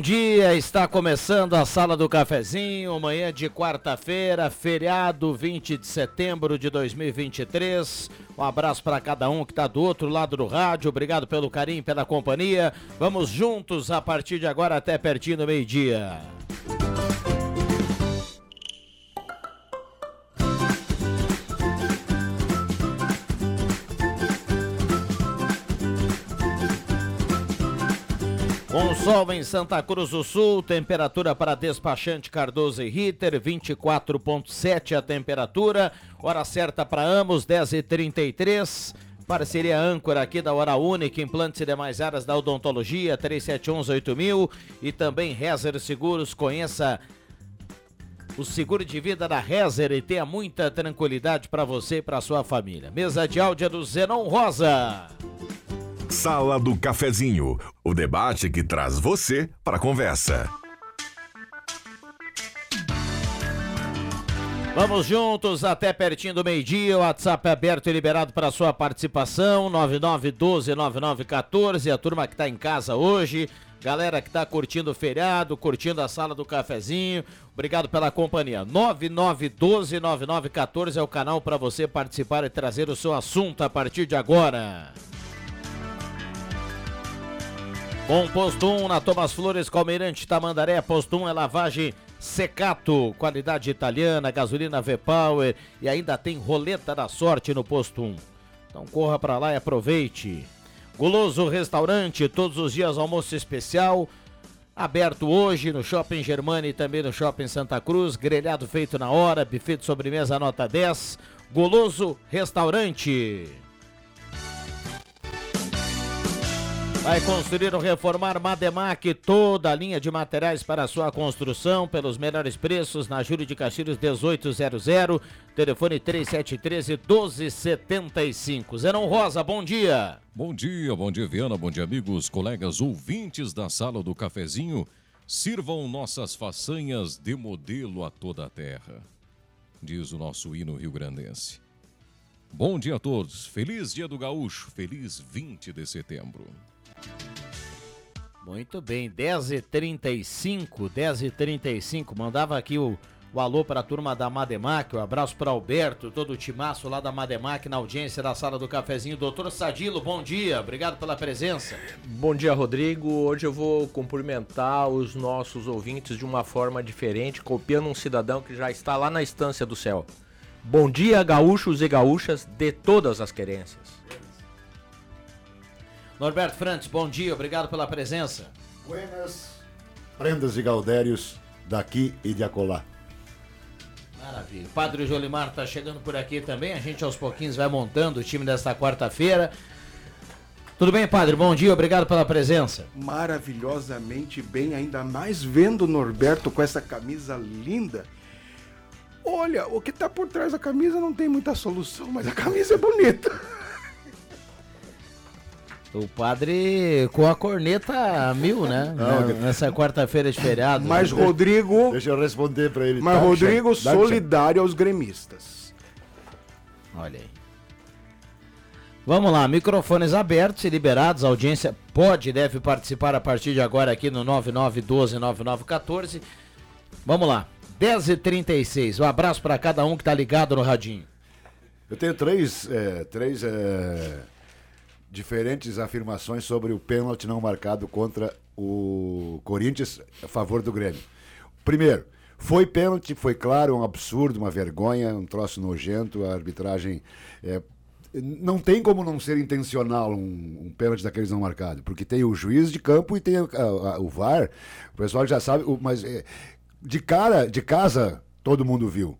Bom dia. Está começando a Sala do Cafezinho, manhã de quarta-feira, feriado 20 de setembro de 2023. Um abraço para cada um que está do outro lado do rádio. Obrigado pelo carinho, pela companhia. Vamos juntos a partir de agora até pertinho do meio-dia. Sol em Santa Cruz do Sul, temperatura para despachante Cardoso e Ritter, 24,7 a temperatura. Hora certa para ambos, 10h33. Parceria âncora aqui da Hora Única, implantes e demais áreas da odontologia, 3711-8000. E também Rezer Seguros, conheça o seguro de vida da Rezer e tenha muita tranquilidade para você e para sua família. Mesa de áudio do Zenon Rosa. Sala do Cafezinho, o debate que traz você para a conversa. Vamos juntos até pertinho do meio-dia. O WhatsApp é aberto e liberado para sua participação. 99129914. A turma que está em casa hoje. Galera que está curtindo o feriado, curtindo a sala do cafezinho. Obrigado pela companhia. 99129914 é o canal para você participar e trazer o seu assunto a partir de agora. Com posto 1 na Thomas Flores, Calmeirante, Tamandaré, posto 1 é lavagem Secato, qualidade italiana, gasolina V-Power e ainda tem roleta da sorte no posto 1. Então corra para lá e aproveite. Guloso Restaurante, todos os dias almoço especial. Aberto hoje no Shopping Germana e também no Shopping Santa Cruz. Grelhado feito na hora, buffet de sobremesa nota 10. Goloso Restaurante. Vai construir ou reformar Mademac, toda a linha de materiais para sua construção, pelos melhores preços, na Júlio de Castilhos 1800, telefone 3713 1275. Zerão Rosa, bom dia. Bom dia, bom dia, Viana, bom dia, amigos, colegas, ouvintes da sala do cafezinho. Sirvam nossas façanhas de modelo a toda a terra, diz o nosso hino rio-grandense. Bom dia a todos, feliz dia do gaúcho, feliz 20 de setembro. Muito bem, 10h35, 10h35. Mandava aqui o, o alô para a turma da Mademac, um abraço para Alberto, todo o timaço lá da Mademac na audiência da sala do cafezinho. Doutor Sadilo, bom dia, obrigado pela presença. Bom dia, Rodrigo. Hoje eu vou cumprimentar os nossos ouvintes de uma forma diferente, copiando um cidadão que já está lá na estância do céu. Bom dia, gaúchos e gaúchas de todas as querências. Norberto Frantes, bom dia, obrigado pela presença. Buenas, prendas e gaudérios daqui e de acolá. Maravilha. O Padre Jolimar está chegando por aqui também. A gente aos pouquinhos vai montando o time desta quarta-feira. Tudo bem, padre? Bom dia, obrigado pela presença. Maravilhosamente bem, ainda mais vendo o Norberto com essa camisa linda. Olha, o que tá por trás da camisa não tem muita solução, mas a camisa é bonita. O padre com a corneta mil, né? Não, Na- Nessa quarta-feira de feriado. Mas Rodrigo, Deixa eu responder pra ele. mas Tá, Rodrigo solidário aos gremistas. Olha aí. Vamos lá, microfones abertos e liberados. A audiência pode e deve participar a partir de agora aqui no 9912-9914. Vamos lá, 10h36. Um abraço para cada um que tá ligado no radinho. Eu tenho três, é, três é, diferentes afirmações sobre o pênalti não marcado contra o Corinthians a favor do Grêmio. Primeiro, foi pênalti, foi claro, um absurdo, uma vergonha, um troço nojento, a arbitragem. é, não tem como não ser intencional um, um pênalti daqueles não marcado, porque tem o juiz de campo e tem a- a- o VAR. O pessoal já sabe, mas é, de cara, de casa, todo mundo viu.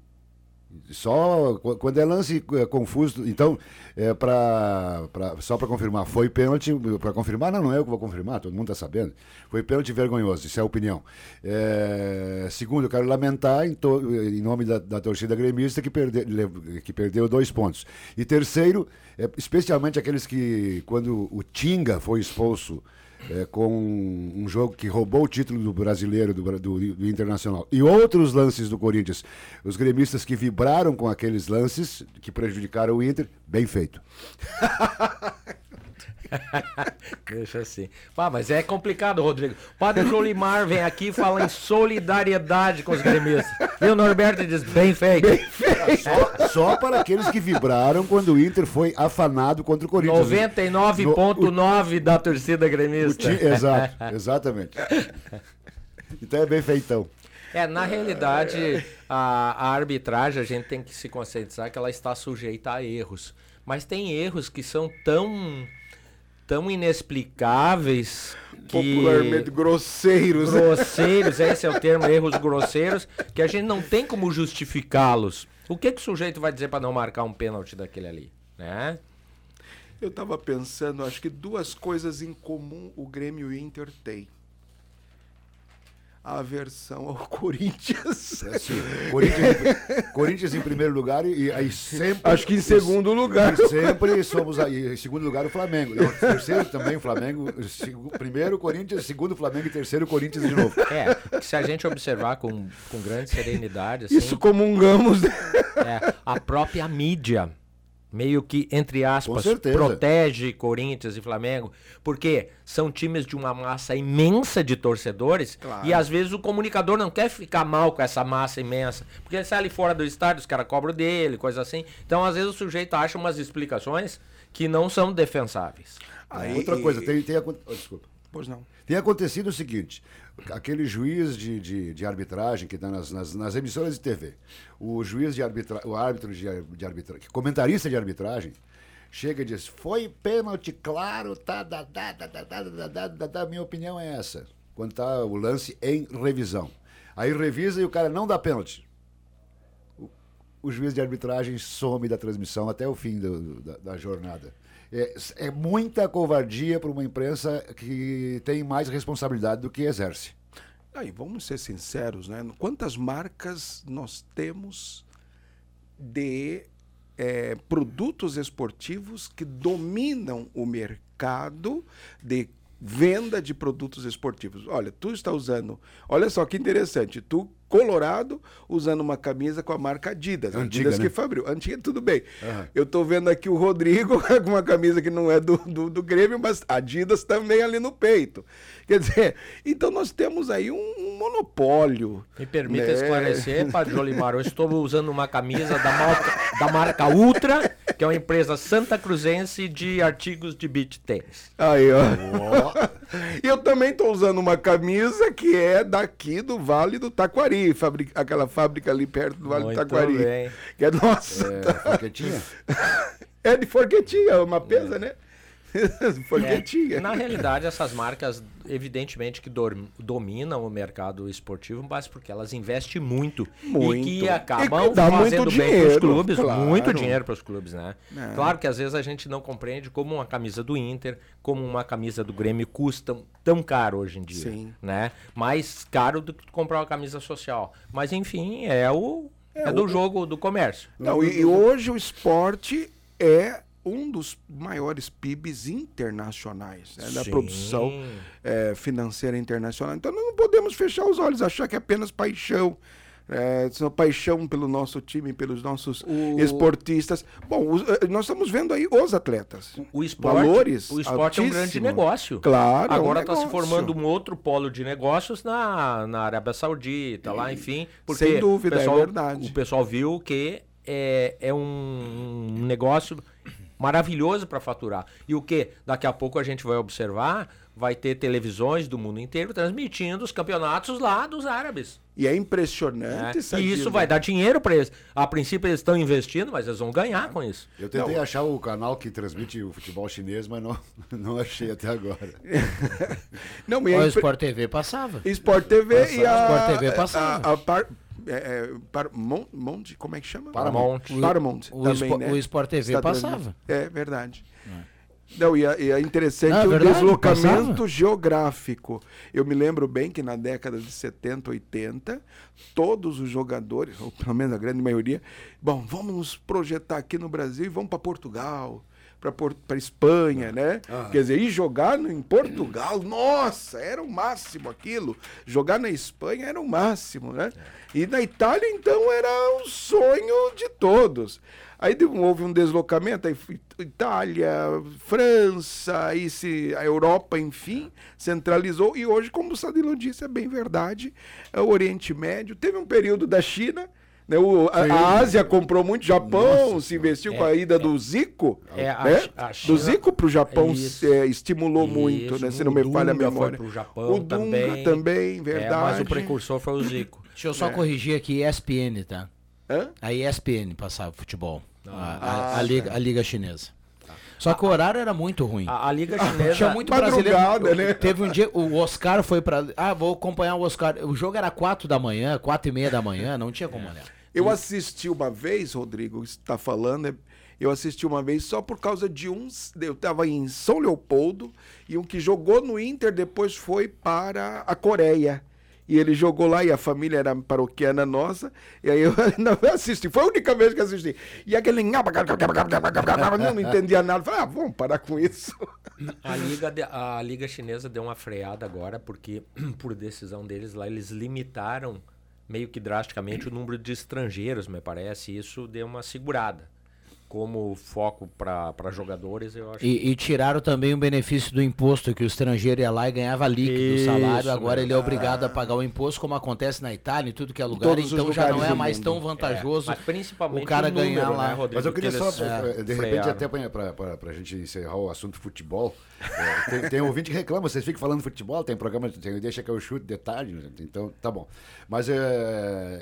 Só qu- quando é lance é, confuso, então é para só para confirmar, foi pênalti para confirmar, não, não é eu que vou confirmar, todo mundo está sabendo. Foi pênalti vergonhoso, isso é a opinião. É, segundo, eu quero lamentar em, to- em nome da, da torcida gremista que, perde, que perdeu dois pontos. E terceiro, é, especialmente aqueles que quando o Tinga foi expulso é, com um jogo que roubou o título do brasileiro, do, do, do Internacional. E outros lances do Corinthians. Os gremistas que vibraram com aqueles lances que prejudicaram o Inter, bem feito. Deixa assim. Ah, mas é complicado, Rodrigo. O Padre Jolimar vem aqui e fala em solidariedade com os gremistas. E o Norberto diz, bem feito. Só, só para aqueles que vibraram quando o Inter foi afanado contra o Corinthians. 99,9 da torcida gremista. ti- Exato, exatamente. Então é bem feitão. É, na realidade, a, a arbitragem a gente tem que se conscientizar que ela está sujeita a erros. Mas tem erros que são tão, tão inexplicáveis que... Popularmente grosseiros. Grosseiros, esse é o termo, erros grosseiros, que a gente não tem como justificá-los. O que, que o sujeito vai dizer para não marcar um pênalti daquele ali? Né? Eu tava pensando, acho que duas coisas em comum o Grêmio e o Inter têm. A aversão ao Corinthians. Assim, Corinthians, em- Corinthians em primeiro lugar e, aí sempre. Acho que em segundo lugar. E sempre somos aí. Em segundo lugar, o Flamengo. Não, terceiro também o Flamengo. segu- Primeiro Corinthians, segundo o Flamengo e terceiro Corinthians de novo. É, que se a gente observar com, com grande serenidade, assim, Isso comungamos. né? é, a própria mídia meio que, entre aspas, protege Corinthians e Flamengo, porque são times de uma massa imensa de torcedores Claro. e às vezes o comunicador não quer ficar mal com essa massa imensa, porque ele sai ali fora do estádio, os caras cobram dele, coisa assim. Então, às vezes o sujeito acha umas explicações que não são defensáveis. Aí- Outra coisa, tem, tem, oh, desculpa. Pois não. Tem acontecido o seguinte: aquele juiz de, de, de arbitragem que está nas, nas, nas emissoras de TV, o juiz de arbitragem, o árbitro de, de arbitragem, comentarista de arbitragem, chega e diz: foi pênalti, claro, tá, da, da, da, da, da, da, da, da, da, minha opinião é essa. Quando está o lance em revisão. Aí revisa e o cara não dá pênalti. O, o juiz de arbitragem some da transmissão até o fim do- da, da jornada. É, é muita covardia para uma imprensa que tem mais responsabilidade do que exerce. Aí, vamos ser sinceros, né? Quantas marcas nós temos de eh, produtos esportivos que dominam o mercado de venda de produtos esportivos? Olha, tu está usando. Olha só que interessante. Tu, Colorado, usando uma camisa com a marca Adidas. Antiga, Adidas né? que fabricou. Antiga, tudo bem. Aham. Eu tô vendo aqui o Rodrigo com uma camisa que não é do, do, do Grêmio, mas Adidas também ali no peito. Quer dizer, então nós temos aí um, um monopólio. Me permita né? esclarecer, Padre Jolimar, eu estou usando uma camisa da marca, da marca Ultra, que é uma empresa santa cruzense de artigos de beach tênis. Aí, ó. E eu também tô usando uma camisa que é daqui do Vale do Taquari, aquela fábrica ali perto do Vale Muito do Taquari. bem. Que é nossa. É, Forquetinha? É de Forquetinha, uma pesa, né? Porque É, tinha. Na realidade, essas marcas, evidentemente, que dominam o mercado esportivo, mas porque elas investem muito. Muito. E que E acabam dá fazendo muito bem para os clubes. claro. Muito dinheiro para os clubes, né? É. Claro que às vezes a gente não compreende como uma camisa do Inter, como uma camisa do Grêmio custa tão caro hoje em dia. Sim. Né? Mais caro do que comprar uma camisa social. Mas enfim, é o. É, do o- jogo do comércio. Não, e, e hoje o esporte é um dos maiores PIBs internacionais, né, da produção é, financeira internacional. Então nós não podemos fechar os olhos, achar que é apenas paixão. É, paixão pelo nosso time, pelos nossos O- esportistas. Bom, os- eh, nós estamos vendo aí os atletas. O esporte, Valores o esporte é um grande negócio. Claro, é um Agora está se formando um outro polo de negócios na, na Arábia Saudita, lá, enfim. Porque Sem dúvida, o é pessoal, verdade. O pessoal viu que é, é um negócio maravilhoso para faturar. E o que? Daqui a pouco a gente vai observar, vai ter televisões do mundo inteiro transmitindo os campeonatos lá dos árabes. E é impressionante. E Sadilo. isso vai dar dinheiro para eles. A princípio eles estão investindo, mas eles vão ganhar com isso. Eu tentei achar o canal que transmite o futebol chinês, mas não, não achei até agora. Não, e é O impre- Sport TV passava. Sport TV e a. Sport TV passava. A, a par, é, é, par, Mon- Monte, como é que chama? Paramount. Paramount. O também, né? o Sport TV passava. É verdade. Não, e, é, e é interessante Ah, o verdade, deslocamento passava. geográfico. Eu me lembro bem que na década de 70, 80, todos os jogadores, ou pelo menos a grande maioria, bom, vamos nos projetar aqui no Brasil e vamos para Portugal, para Espanha, né? Quer dizer, ir jogar no- em Portugal, nossa, era o máximo aquilo. Jogar na Espanha era o máximo, né? E na Itália, então, era o sonho de todos. Aí houve um deslocamento, aí Itália, França, aí se, a Europa, enfim, centralizou. E hoje, como o Sadilo disse, é bem verdade, é o Oriente Médio. Teve um período da China, né, o- a, a Ásia comprou muito, Japão se investiu com a ida do Zico. É, a né? A do China- Zico para o Japão Isso. é, estimulou muito, Isso, né, se o não me falha a Dunga memória. Foi pro Japão o Dunga também. também, verdade. É, mas o precursor foi o Zico. Deixa eu só corrigir aqui, ESPN, tá? Hã? A ESPN passava futebol. A, a- Ah, a liga, a liga chinesa. Só que o horário era muito ruim. A, a Liga Chinesa. Tinha muito brasileiro. né? Teve um dia, o Oscar foi pra. Ah, vou acompanhar o Oscar. O jogo era 4 da manhã, 4 e meia da manhã, não tinha como olhar. Eu assisti uma vez, Rodrigo, está falando, é- eu assisti uma vez só por causa de uns. Eu estava em São Leopoldo e um que jogou no Inter depois foi para a Coreia. E ele jogou lá e a família era paroquiana nossa. E aí eu não assisti. Foi a única vez que assisti. E aquele. Eu não entendia nada. Falei, ah, vamos parar com isso. A Liga, de- a Liga Chinesa deu uma freada agora, porque, por decisão deles lá, eles limitaram meio que drasticamente o número de estrangeiros, me parece. Isso deu uma segurada. Como foco para jogadores, eu acho E, e tiraram também o benefício do imposto, que o estrangeiro ia lá e ganhava líquido o Isso, salário. Agora né? ele é obrigado a pagar o imposto, como acontece na Itália, em tudo que é lugar. Então já não é mais mundo. tão vantajoso Mas principalmente o cara o número, ganhar né, lá. Rodrigo? Mas eu queria que só, eles, eh, de repente, frearam. até para a gente encerrar o assunto futebol, eh, tem, tem ouvinte que reclama, vocês ficam falando futebol, tem programa, tem, deixa que eu chute de tarde, né? então tá bom. Mas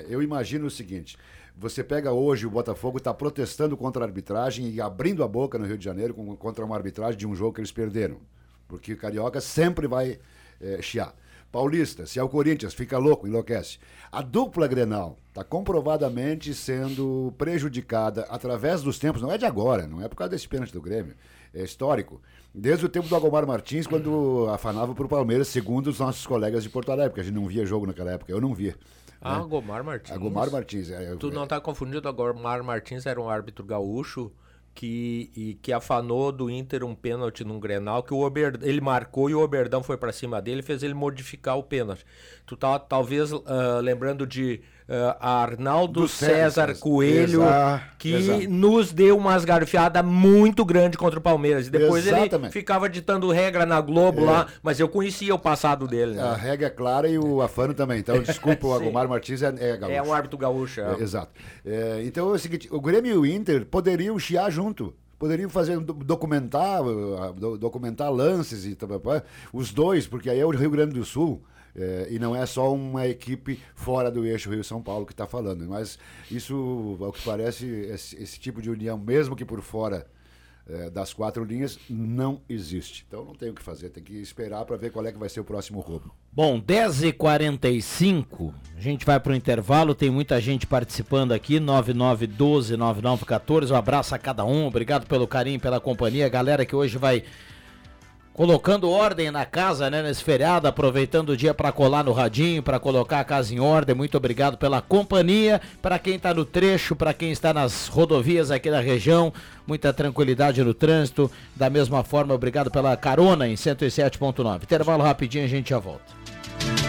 eu imagino o seguinte, você pega hoje o Botafogo, está protestando contra a arbitragem e abrindo a boca no Rio de Janeiro contra uma arbitragem de um jogo que eles perderam, porque o Carioca sempre vai eh, chiar. Paulista, se é o Corinthians, fica louco, enlouquece. A dupla Grenal está comprovadamente sendo prejudicada através dos tempos, não é de agora, não é por causa desse pênalti do Grêmio, é histórico. Desde o tempo do Agomar Martins, quando afanava para o Palmeiras, segundo os nossos colegas de Porto Alegre, porque a gente não via jogo naquela época, eu não via. Ah, Gomar Martins. Agomar Martins. É, Tu não tá confundido, agora Gomar Martins era um árbitro gaúcho que, e, que afanou do Inter um pênalti num Grenal, que o Ober, ele marcou e o Oberdão foi pra cima dele e fez ele modificar o pênalti. Tu tá talvez ah, lembrando de ah, Arnaldo Do César, César. Coelho, Exato, que exato. nos deu umas garfiadas muito grande contra o Palmeiras. E depois ele Exatamente. ficava ditando regra na Globo lá, mas eu conhecia o passado dele. né? A regra é clara e o afano também. Então, desculpa, o Sim. Agomar Martins é, é gaúcho. É um árbitro gaúcho. é. É, exato. É, então é o seguinte, o Grêmio e o Inter poderiam chiar junto. Poderiam fazer do- documentar, do- documentar lances e tal, os dois, porque aí é o Rio Grande do Sul. É, e não é só uma equipe fora do eixo Rio-São Paulo que está falando. Mas isso, ao que parece, esse, esse tipo de união, mesmo que por fora eh, das quatro linhas não existe. Então não tem o que fazer, tem que esperar para ver qual é que vai ser o próximo roubo. Bom, 10h45, a gente vai para o intervalo, tem muita gente participando aqui, 9912-9914, um abraço a cada um, obrigado pelo carinho, pela companhia, galera que hoje vai colocando ordem na casa, né, nesse feriado, aproveitando o dia para colar no radinho, para colocar a casa em ordem. Muito obrigado pela companhia, para quem está no trecho, para quem está nas rodovias aqui da região, muita tranquilidade no trânsito. Da mesma forma, obrigado pela carona em 107.9. Intervalo rapidinho, a gente já volta.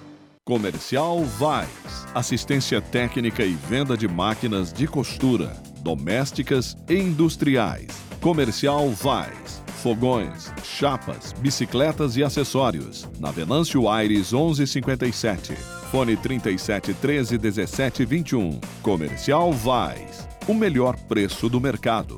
Comercial Vais. Assistência técnica e venda de máquinas de costura, domésticas e industriais. Comercial Vais. Fogões, chapas, bicicletas e acessórios. Na Venâncio Aires 1157. Fone 37 13 17 21. Comercial Vais. O melhor preço do mercado.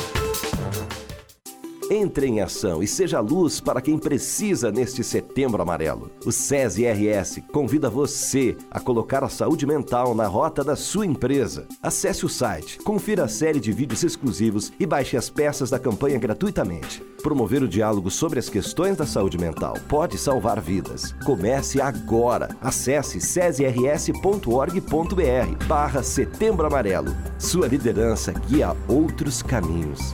Entre em ação e seja luz para quem precisa neste setembro amarelo. O SESI RS convida você a colocar a saúde mental na rota da sua empresa. Acesse o site, confira a série de vídeos exclusivos e baixe as peças da campanha gratuitamente. Promover o diálogo sobre as questões da saúde mental pode salvar vidas. Comece agora. Acesse cesirs.org.br barra Setembro Amarelo. Sua liderança guia outros caminhos.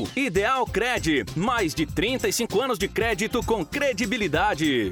Ideal Cred, mais de 35 anos de crédito com credibilidade.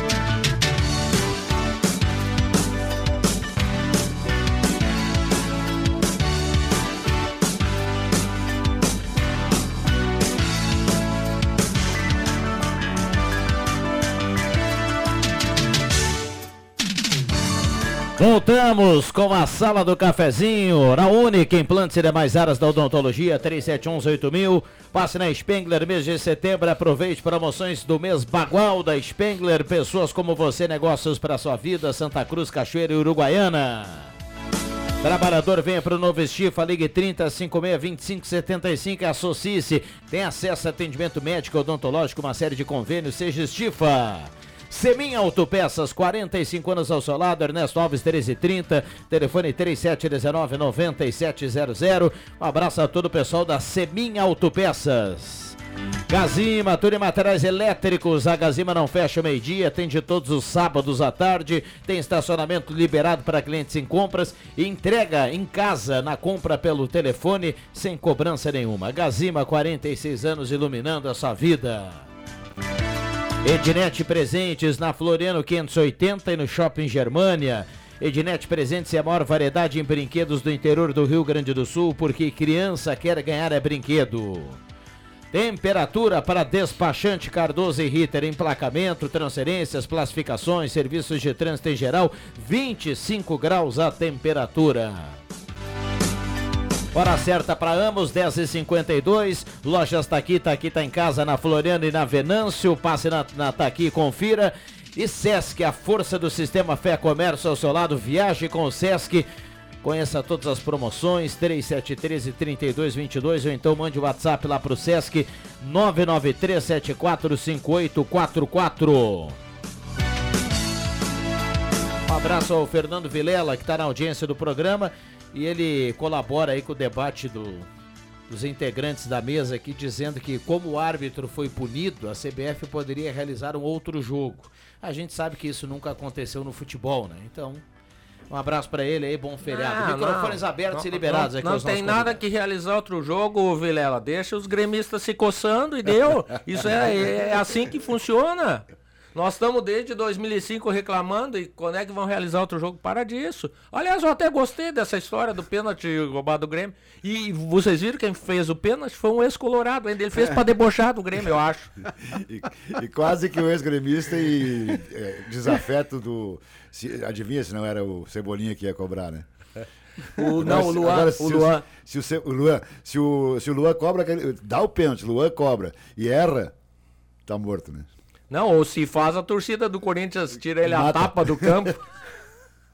Voltamos com a sala do cafezinho, na única implantes e demais áreas da odontologia, 37118000. Passe na Spengler, mês de setembro, aproveite promoções do mês bagual da Spengler. Pessoas como você, negócios para sua vida, Santa Cruz, Cachoeira e Uruguaiana. Trabalhador, venha para o Novo Estifa, ligue 30 56 25 75 e associe-se. Tem acesso a atendimento médico odontológico, uma série de convênios, seja Estifa. Semin Autopeças, 45 anos ao seu lado, Ernesto Alves 1330, telefone 3719-9700. Um abraço a todo o pessoal da Semin Autopeças. Gazima, tudo em materiais elétricos. A Gazima não fecha meio-dia, atende todos os sábados à tarde. Tem estacionamento liberado para clientes em compras e entrega em casa na compra pelo telefone sem cobrança nenhuma. Gazima, 46 anos iluminando a sua vida. Ednet Presentes na Floriano 580 e no Shopping Germânia. Ednet Presentes é a maior variedade em brinquedos do interior do Rio Grande do Sul, porque criança quer ganhar é brinquedo. Temperatura para despachante Cardoso e Ritter, emplacamento, transferências, classificações, serviços de trânsito em geral, 25 graus a temperatura. Hora certa para ambos, 10h52. Lojas Taqui, Taqui tá em casa na Floriano e na Venâncio. Passe na, na Taqui e confira. E Sesc, a força do sistema Fé Comércio ao seu lado. Viaje com o Sesc. Conheça todas as promoções, 3713 3222 ou então mande o WhatsApp lá para o Sesc 993745844. Um abraço ao Fernando Vilela, que está na audiência do programa e ele colabora aí com o debate do, dos integrantes da mesa aqui, dizendo que como o árbitro foi punido, a CBF poderia realizar um outro jogo. A gente sabe que isso nunca aconteceu no futebol, né? Então, um abraço para ele aí, bom feriado. Ah, Microfones não. abertos Não- e liberados não, aqui Não tem nada que realizar outro jogo, Vilela. Deixa os gremistas se coçando e deu. Isso é, é assim que funciona. Nós estamos desde 2005 reclamando e quando é que vão realizar outro jogo? Para disso. Aliás, eu até gostei dessa história do pênalti roubado do Grêmio. E vocês viram quem fez o pênalti? Foi um ex-colorado ainda. Ele fez pra debochar do Grêmio, eu acho. E, e quase que o ex-gremista e é, desafeto do. Se, adivinha se não era o Cebolinha que ia cobrar, né? O- não, o Luan, Agora, se o Luan. Se o, Ce- o Luan, se o, se o Luan cobra, dá o pênalti, o Luan cobra e erra, tá morto, né? Não, ou se faz a torcida do Corinthians, tira ele a Mata. tapa do campo.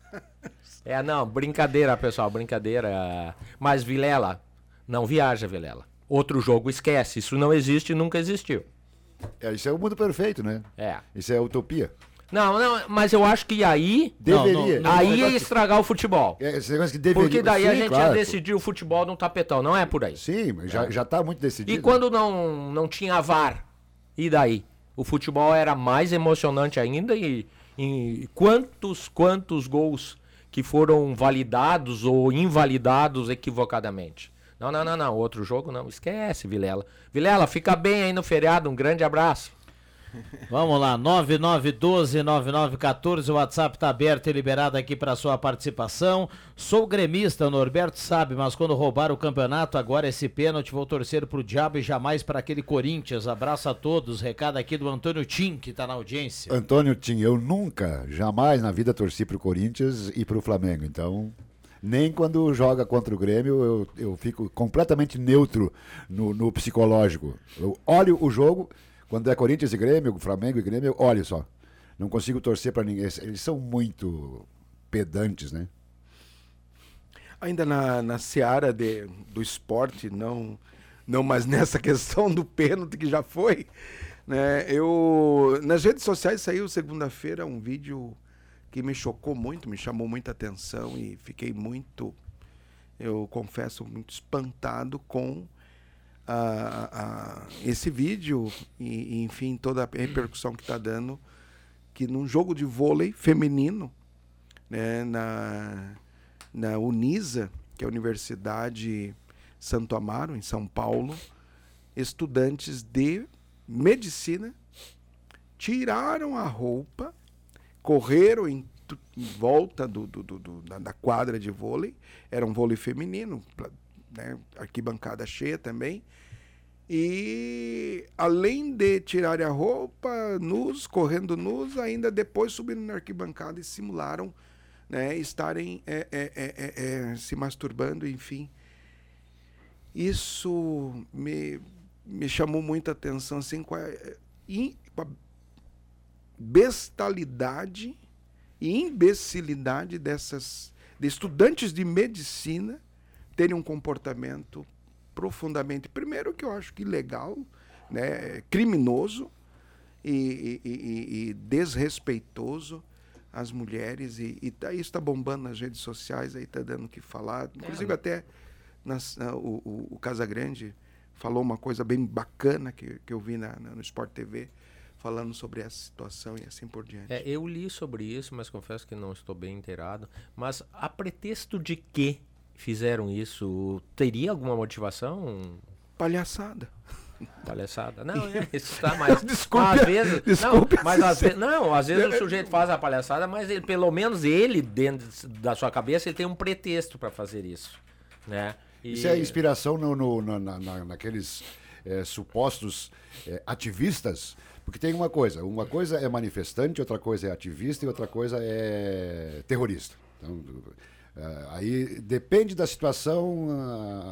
é, não, brincadeira, pessoal, brincadeira. Mas Vilela, não viaja, Vilela. Outro jogo esquece, isso não existe e nunca existiu. É, isso é o mundo perfeito, né? É. Isso é utopia. Não, não, mas eu acho que aí. Deveria. Não, não, aí ia estragar o futebol. É, esse negócio que deveria. Porque daí a Sim, gente claro, ia decidir o futebol num tapetão, não é por aí. Sim, mas já, já tá muito decidido. E quando não, não tinha VAR? E daí? O futebol era mais emocionante ainda e, e quantos, quantos gols que foram validados ou invalidados equivocadamente? Não, não, não, não. Outro jogo não. Esquece, Vilela. Vilela, fica bem aí no feriado. Um grande abraço. Vamos lá, 9912-9914, o WhatsApp tá aberto e liberado aqui para sua participação. Sou gremista, o Norberto sabe, mas quando roubar o campeonato, agora esse pênalti, vou torcer pro diabo e jamais para aquele Corinthians. Abraço a todos, recado aqui do Antônio Tim, que tá na audiência. Antônio Tim, eu nunca, jamais na vida torci pro Corinthians e pro Flamengo. Então, nem quando joga contra o Grêmio, eu, eu fico completamente neutro no, no psicológico. Eu olho o jogo, quando é Corinthians e Grêmio, Flamengo e Grêmio, eu olho só. Não consigo torcer para ninguém. Eles são muito pedantes, né? Ainda na, na seara de, do esporte, não, não mais nessa questão do pênalti que já foi. Né? Eu, nas redes sociais saiu segunda-feira um vídeo que me chocou muito, me chamou muita atenção e fiquei muito, eu confesso, muito espantado com a, a- esse vídeo e, e, enfim, toda a repercussão que está dando, que num jogo de vôlei feminino, né, na, na Unisa, que é a Universidade Santo Amaro, em São Paulo, estudantes de medicina tiraram a roupa, correram em, em volta do, do- do- da, da quadra de vôlei, era um vôlei feminino, né, arquibancada cheia também, e além de tirarem a roupa, nus, correndo nus, ainda depois subiram na arquibancada e simularam né, estarem é, é, é, é, se masturbando, enfim. Isso me, me chamou muita atenção, assim, com a, com a bestalidade e imbecilidade dessas de estudantes de medicina terem um comportamento profundamente, primeiro que eu acho que ilegal, né, criminoso e, e, e, e desrespeitoso às mulheres e, e tá, isso está bombando nas redes sociais, aí está dando o que falar. Inclusive é. até nas, uh, o, o, o Casagrande falou uma coisa bem bacana que, que eu vi na, na, no Sport TV, falando sobre essa situação e assim por diante. É, eu li sobre isso, mas confesso que não estou bem inteirado. Mas a pretexto de que fizeram isso, teria alguma motivação? Palhaçada. Palhaçada. Não, é, isso está mais. desculpe, às vezes, desculpe não, mas às vezes, não, às vezes o sujeito faz a palhaçada, mas ele, pelo menos ele, dentro da sua cabeça, ele tem um pretexto para fazer isso. Né? E... Isso é inspiração no, no, na, na, naqueles é, supostos é, ativistas porque tem uma coisa, uma coisa é manifestante, outra coisa é ativista e outra coisa é terrorista. Então, aí depende da situação,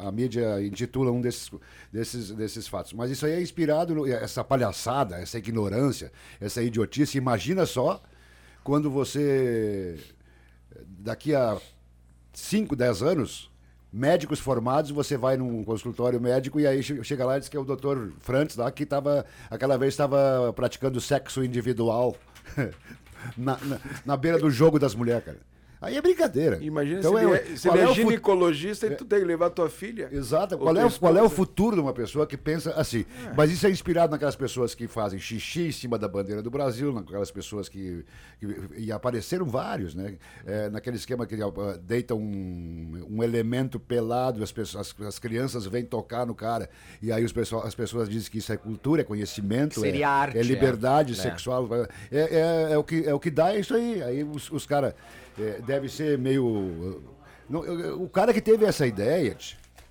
a, a, mídia intitula um desses, desses, desses fatos. Mas isso aí é inspirado, no, essa palhaçada, essa ignorância, essa idiotice. Imagina só quando você, daqui a 5, 10 anos, médicos formados, você vai num consultório médico e aí chega lá e diz que é o doutor Frantz lá que estava, aquela vez estava praticando sexo individual na, na, na beira do jogo das mulheres, cara. Aí é brincadeira. Imagina então, se ele é, se ele é, é ginecologista e tu tem que levar tua filha. Exato. Qual é, qual é o futuro de uma pessoa que pensa assim? É. Mas isso é inspirado naquelas pessoas que fazem xixi em cima da bandeira do Brasil, naquelas pessoas que. que e apareceram vários, né? É, naquele esquema que deitam um, um elemento pelado, as, pessoas, as, as, crianças vêm tocar no cara, e aí os pessoal, as pessoas dizem que isso é cultura, é conhecimento, Seria é, arte, é liberdade é. sexual. É, é, é, o que, é o que dá isso aí. Aí os, os caras é, deve ser meio. Não, o cara que teve essa ideia,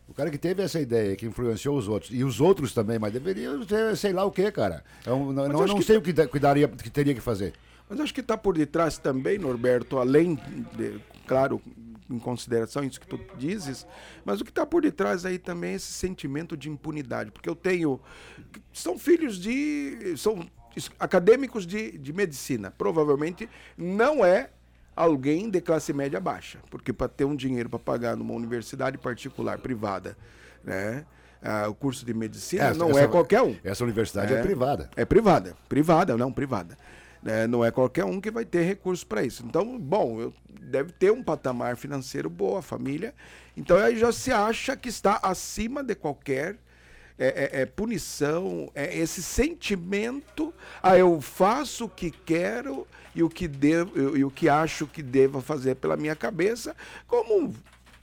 o cara que teve essa ideia, que influenciou os outros, e os outros também, mas deveria ser sei lá o que, cara. Eu, não, não, não sei que... o que, daria, que teria que fazer. Mas acho que está por detrás também, Norberto, além, de, claro, em consideração isso que tu dizes, mas o que está por detrás aí também é esse sentimento de impunidade, porque eu tenho, são filhos de, são acadêmicos de, de medicina, provavelmente não é alguém de classe média baixa, porque para ter um dinheiro para pagar numa universidade particular privada, né? Ah, o curso de medicina essa, não essa, é qualquer um. Essa universidade é, é, privada. É privada, privada, não privada. É, não é qualquer um que vai ter recursos para isso. Então, bom, eu, deve ter um patamar financeiro bom, a família. Então aí já se acha que está acima de qualquer é, é, é, punição, é esse sentimento, ah, eu faço o que quero e o que devo, e o que acho que devo fazer pela minha cabeça, como,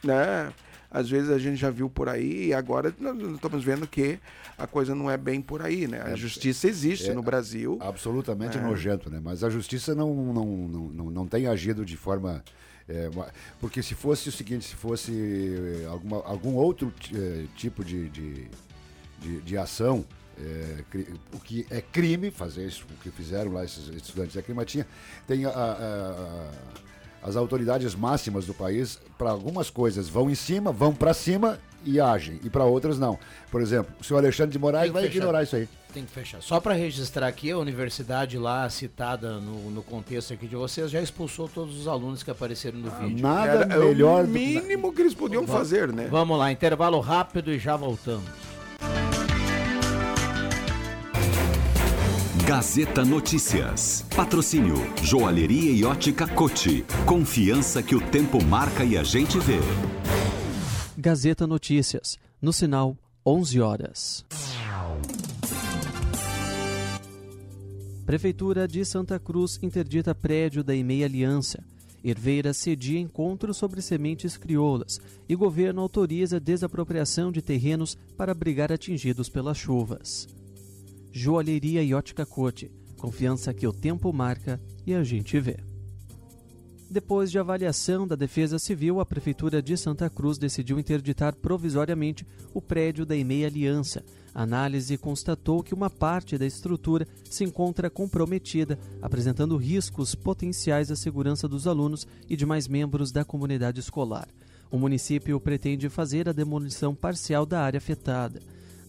né? Às vezes a gente já viu por aí e agora nós estamos vendo que a coisa não é bem por aí, né? A é, justiça existe é, no Brasil. Absolutamente é. nojento, né? Mas a justiça não, não, não, não, não tem agido de forma é, porque se fosse o seguinte, se fosse é, alguma, algum outro é, tipo de, de, de, de ação, é, o que é crime, fazer isso, o que fizeram lá esses estudantes é crime, mas tinha, tem a, a, a, as autoridades máximas do país, para algumas coisas vão em cima, vão para cima e agem, e para outras não. Por exemplo, o senhor Alexandre de Moraes vai fechar. ignorar isso aí. Tem que fechar. Só para registrar aqui, a universidade lá citada no, no contexto aqui de vocês já expulsou todos os alunos que apareceram no ah, vídeo. Nada Era, melhor. É o mínimo do... que eles podiam vamos, fazer, né? Vamos lá, intervalo rápido e já voltamos. Gazeta Notícias. Patrocínio Joalheria e Ótica Cote. Confiança que o tempo marca e a gente vê. Gazeta Notícias. No sinal 11 horas. Prefeitura de Santa Cruz interdita prédio da EMEI Aliança. Herveira cedia encontro sobre sementes crioulas e governo autoriza desapropriação de terrenos para abrigar atingidos pelas chuvas. Joalheria e ótica Cote. Confiança que o tempo marca e a gente vê. Depois de avaliação da Defesa Civil, a Prefeitura de Santa Cruz decidiu interditar provisoriamente o prédio da EMEI Aliança. A análise constatou que uma parte da estrutura se encontra comprometida, apresentando riscos potenciais à segurança dos alunos e demais membros da comunidade escolar. O município pretende fazer a demolição parcial da área afetada.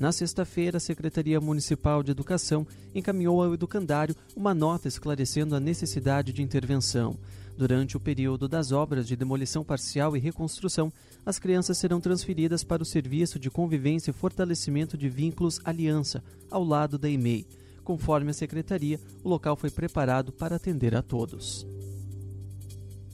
Na sexta-feira, a Secretaria Municipal de Educação encaminhou ao educandário uma nota esclarecendo a necessidade de intervenção. Durante o período das obras de demolição parcial e reconstrução, as crianças serão transferidas para o Serviço de Convivência e Fortalecimento de Vínculos Aliança, ao lado da EMEI. Conforme a secretaria, o local foi preparado para atender a todos.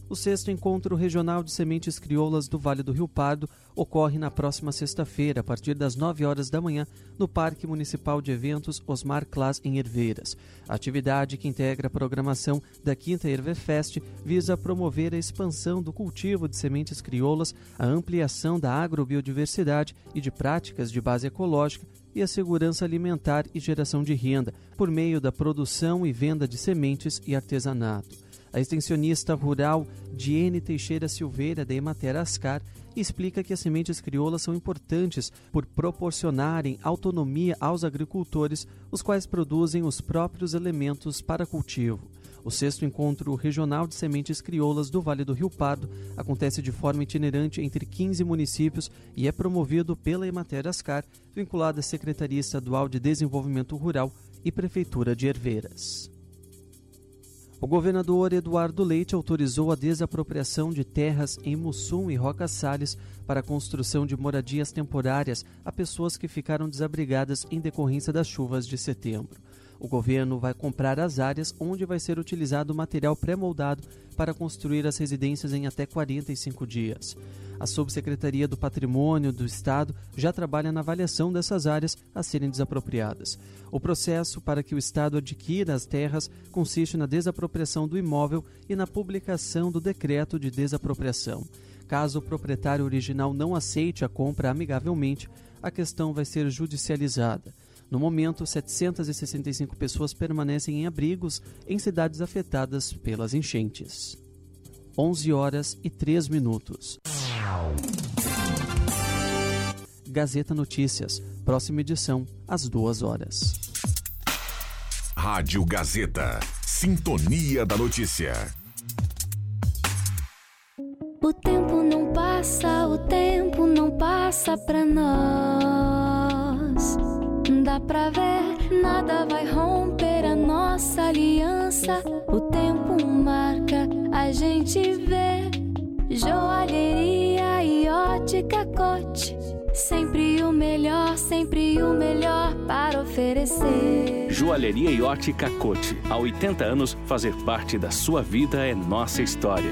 O sexto encontro regional de sementes crioulas do Vale do Rio Pardo ocorre na próxima sexta-feira, a partir das 9 horas da manhã, no Parque Municipal de Eventos Osmar Clas, em Herveiras. A atividade, que integra a programação da Quinta Hervefest, visa promover a expansão do cultivo de sementes crioulas, a ampliação da agrobiodiversidade e de práticas de base ecológica e a segurança alimentar e geração de renda, por meio da produção e venda de sementes e artesanato. A extensionista rural Diene Teixeira Silveira, da Emater Ascar, explica que as sementes crioulas são importantes por proporcionarem autonomia aos agricultores, os quais produzem os próprios elementos para cultivo. O sexto encontro regional de sementes crioulas do Vale do Rio Pardo acontece de forma itinerante entre 15 municípios e é promovido pela Emater Ascar, vinculada à Secretaria Estadual de Desenvolvimento Rural e Prefeitura de Herveiras. O governador Eduardo Leite autorizou a desapropriação de terras em Mussum e Roca Salles para a construção de moradias temporárias a pessoas que ficaram desabrigadas em decorrência das chuvas de setembro. O governo vai comprar as áreas onde vai ser utilizado material pré-moldado para construir as residências em até 45 dias. A Subsecretaria do Patrimônio do Estado já trabalha na avaliação dessas áreas a serem desapropriadas. O processo para que o Estado adquira as terras consiste na desapropriação do imóvel e na publicação do decreto de desapropriação. Caso o proprietário original não aceite a compra amigavelmente, a questão vai ser judicializada. No momento, 765 pessoas permanecem em abrigos em cidades afetadas pelas enchentes. 11 horas e 3 minutos. Gazeta Notícias, próxima edição, às duas horas. Rádio Gazeta. Sintonia da Notícia. O tempo não passa, o tempo não passa pra nós. Dá pra ver, nada vai romper a nossa aliança. O tempo marca, a gente vê. Joalheria e ótica cote. Sempre o melhor, sempre o melhor para oferecer. Joalheria e ótica Cote. Há 80 anos, fazer parte da sua vida é nossa história.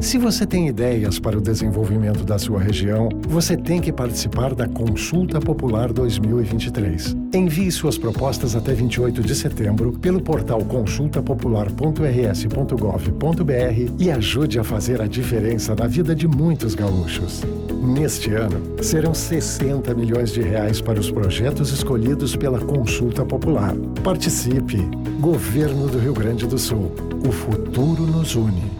Se você tem ideias para o desenvolvimento da sua região, você tem que participar da Consulta Popular 2023. Envie suas propostas até 28 de setembro pelo portal consultapopular.rs.gov.br e ajude a fazer a diferença na vida de muitos gaúchos. Neste ano, serão 60 milhões de reais para os projetos escolhidos pela Consulta Popular. Participe! Governo do Rio Grande do Sul. O futuro nos une.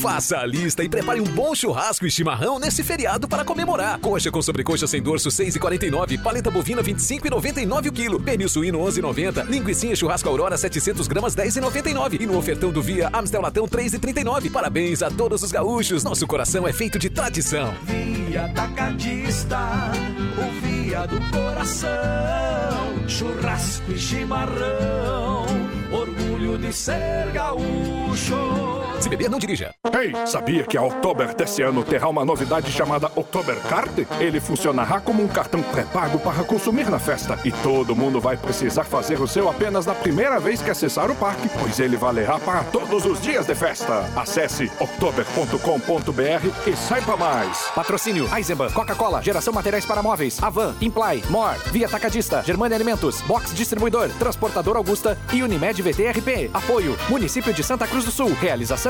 Faça a lista e prepare um bom churrasco e chimarrão nesse feriado para comemorar. Coxa com sobrecoxa sem dorso 6,49, paleta bovina 25,99 o quilo, pernil suíno 11,90, linguiça churrasco Aurora 700 gramas 10,99 e no ofertão do Via Amstel Latão 3,39. Parabéns a todos os gaúchos. Nosso coração é feito de tradição. Via Atacadista, o via do coração, churrasco e chimarrão, orgulho de ser gaúcho. Se beber, não dirija. Ei, sabia que a Oktober desse ano terá uma novidade chamada Oktober Card? Ele funcionará como um cartão pré-pago para consumir na festa e todo mundo vai precisar fazer o seu apenas na primeira vez que acessar o parque, pois ele valerá para todos os dias de festa. Acesse oktober.com.br e saiba mais. Patrocínio Eisenbahn, Coca-Cola, Geração Materiais para Móveis, Avan, Imply, More, Via Atacadista, Germânia Alimentos, Box Distribuidor, Transportador Augusta e Unimed VTRP. Apoio, Município de Santa Cruz do Sul. Realização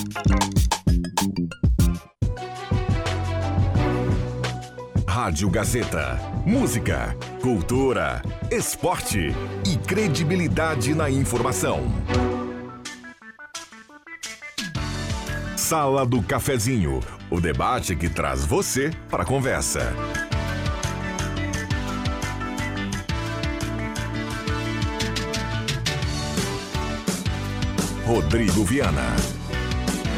Rádio Gazeta. Música, cultura, esporte e credibilidade na informação. Sala do Cafezinho, o debate que traz você para a conversa. Rodrigo Viana.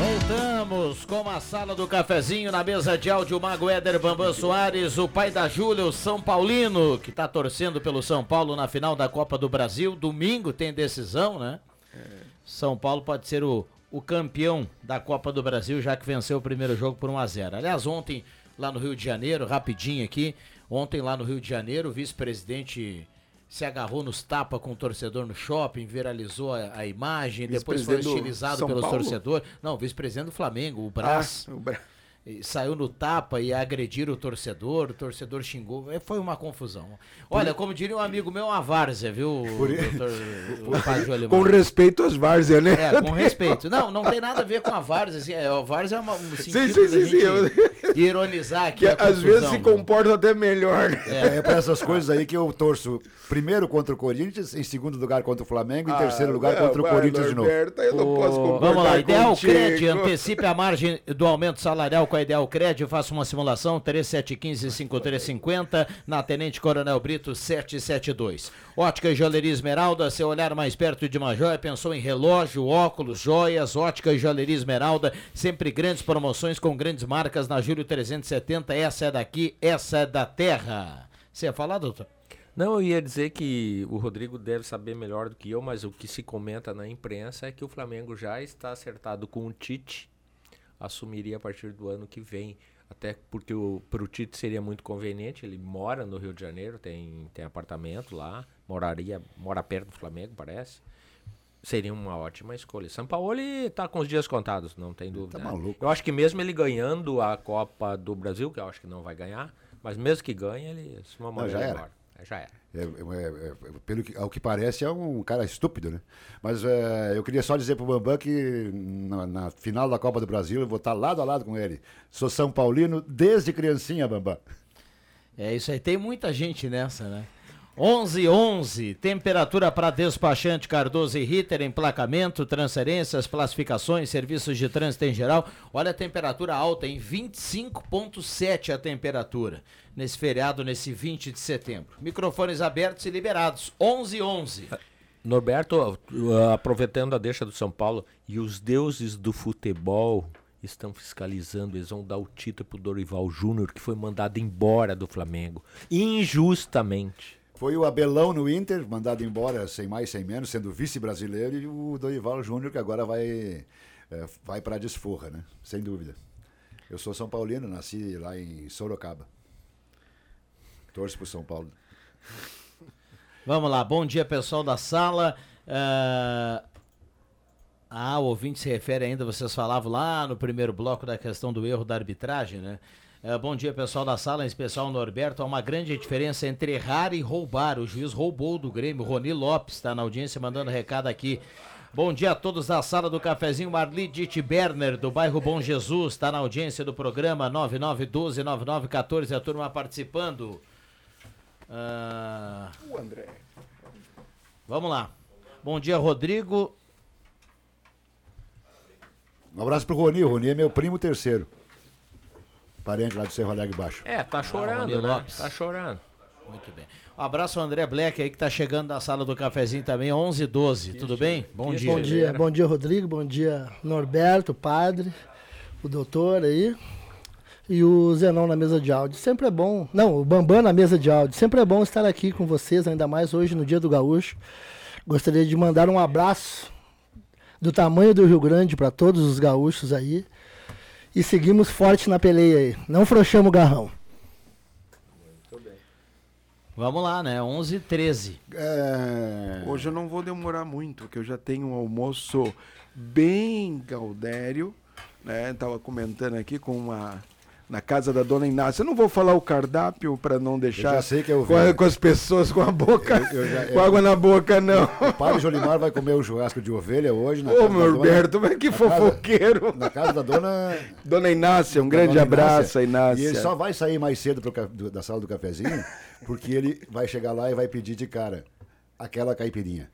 Voltamos com a sala do cafezinho na mesa de áudio Mago Éder Bambam Soares, o pai da Júlia, o São Paulino, que está torcendo pelo São Paulo na final da Copa do Brasil. Domingo tem decisão, né? São Paulo pode ser o, o campeão da Copa do Brasil, já que venceu o primeiro jogo por 1 a 0 Aliás, ontem, lá no Rio de Janeiro, rapidinho aqui, ontem lá no Rio de Janeiro, o vice-presidente se agarrou nos tapas com o torcedor no shopping, viralizou a, a imagem, depois foi estilizado São pelos Paulo? torcedores. Não, vice-presidente do Flamengo, o Brás. Ah, o e Saiu no tapa e agrediram o torcedor, o torcedor xingou. É, Foi uma confusão. Olha, como diria um amigo meu, uma várzea, viu, doutor, o Padre Jolimar? Com respeito às várzeas, né? É, com respeito. Não, não tem nada a ver com a várzea. Assim, é, a várzea é uma, um sentido sim, da sim, sim, gente ironizar aqui Que a às vezes se né? comportam até melhor. né? É, pra essas coisas aí que eu torço primeiro contra o Corinthians, em segundo lugar contra o Flamengo, em Ah, terceiro lugar vai, contra o Corinthians de novo. Norberto, eu não posso Vamos lá, Ideal contigo. Cred antecipe a margem do aumento salarial com a Ideal Cred, faça uma simulação 3715-5350 na Tenente Coronel Brito 772. Ótica e Joalheria Esmeralda, seu olhar mais perto de uma joia, pensou em relógio, óculos, joias, ótica e Joalheria Esmeralda, sempre grandes promoções com grandes marcas na Júlio 370, essa é daqui, essa é da terra. Você ia falar, doutor? Não, eu ia dizer que o Rodrigo deve saber melhor do que eu, mas o que se comenta na imprensa é que o Flamengo já está acertado com o Tite, assumiria a partir do ano que vem. Até porque para o Tite seria muito conveniente, ele mora no Rio de Janeiro, tem, tem apartamento lá, moraria, mora perto do Flamengo, parece. Seria uma ótima escolha. São Paulo está com os dias contados, não tem dúvida. Tá maluco. Eu acho que mesmo ele ganhando a Copa do Brasil, que eu acho que não vai ganhar, mas mesmo que ganhe, ele se uma Não, já era. embora. Já era. É, é, é, é, pelo que, ao que parece, é um cara estúpido, né? Mas é, eu queria só dizer pro Bambam que na, na final da Copa do Brasil eu vou estar lado a lado com ele. Sou São Paulino desde criancinha, Bambam. É isso aí, tem muita gente nessa, né? 11 11, temperatura para despachante Cardoso e Ritter, emplacamento, transferências, classificações, serviços de trânsito em geral. Olha a temperatura alta, em 25.7 a temperatura nesse feriado, nesse 20 de setembro. Microfones abertos e liberados. 11 11. Norberto, uh, aproveitando a deixa do São Paulo, e os deuses do futebol estão fiscalizando, eles vão dar o título pro Dorival Júnior, que foi mandado embora do Flamengo, injustamente. Foi o Abelão no Inter, mandado embora sem mais, sem menos, sendo vice-brasileiro, e o Dorival Júnior, que agora vai, é, vai para a desforra, né? Sem dúvida. Eu sou São Paulino, nasci lá em Sorocaba. Torço pro São Paulo. Vamos lá, bom dia pessoal da sala. Ah, Ah, o ouvinte se refere ainda, vocês falavam lá no primeiro bloco da questão do erro da arbitragem, né? Ah, bom dia pessoal da sala, em especial o Norberto. Há uma grande diferença entre errar e roubar. O juiz roubou do Grêmio. Roni Lopes está na audiência mandando recado aqui. Bom dia a todos da sala do cafezinho. Marli Ditt Berner, do bairro Bom Jesus, está na audiência do programa 9912-9914. A turma participando. Ah, O André. Vamos lá. Bom dia, Rodrigo. Um abraço pro Roni. O Roni é meu primo terceiro. Parente lá do Cerro Alegre Baixo. É, tá chorando, Rony né? Lopes. Tá chorando. Muito bem. Um abraço ao André Black aí que tá chegando da sala do cafezinho também, 11 12 Tudo bem? Bom dia. Bom dia, bom dia, Rodrigo. Bom dia, Norberto, padre, o doutor aí. E o Zenon na mesa de áudio. Sempre é bom. Não, o Bambam na mesa de áudio. Sempre é bom estar aqui com vocês, ainda mais hoje no Dia do Gaúcho. Gostaria de mandar um abraço do tamanho do Rio Grande para todos os gaúchos aí. E seguimos forte na peleia aí. Não frouxamos o garrão. Vamos lá, né? 11 13 É... Hoje eu não vou demorar muito, porque eu já tenho um almoço bem gaudério, né? Tava comentando aqui com uma na casa da dona Inácia. Eu não vou falar o cardápio para não deixar já sei que é o com, a- com as pessoas com a boca, Eu- eu já- com água na boca, não. O padre Jolimar vai comer o churrasco de ovelha hoje. Na Ô, casa meu Alberto, mas que na casa- fofoqueiro. na casa da dona. Dona Inácia, um grande abraço, Inácia. E ele só vai sair mais cedo pro do- da sala do cafezinho, porque ele vai chegar lá e vai pedir de cara aquela caipirinha.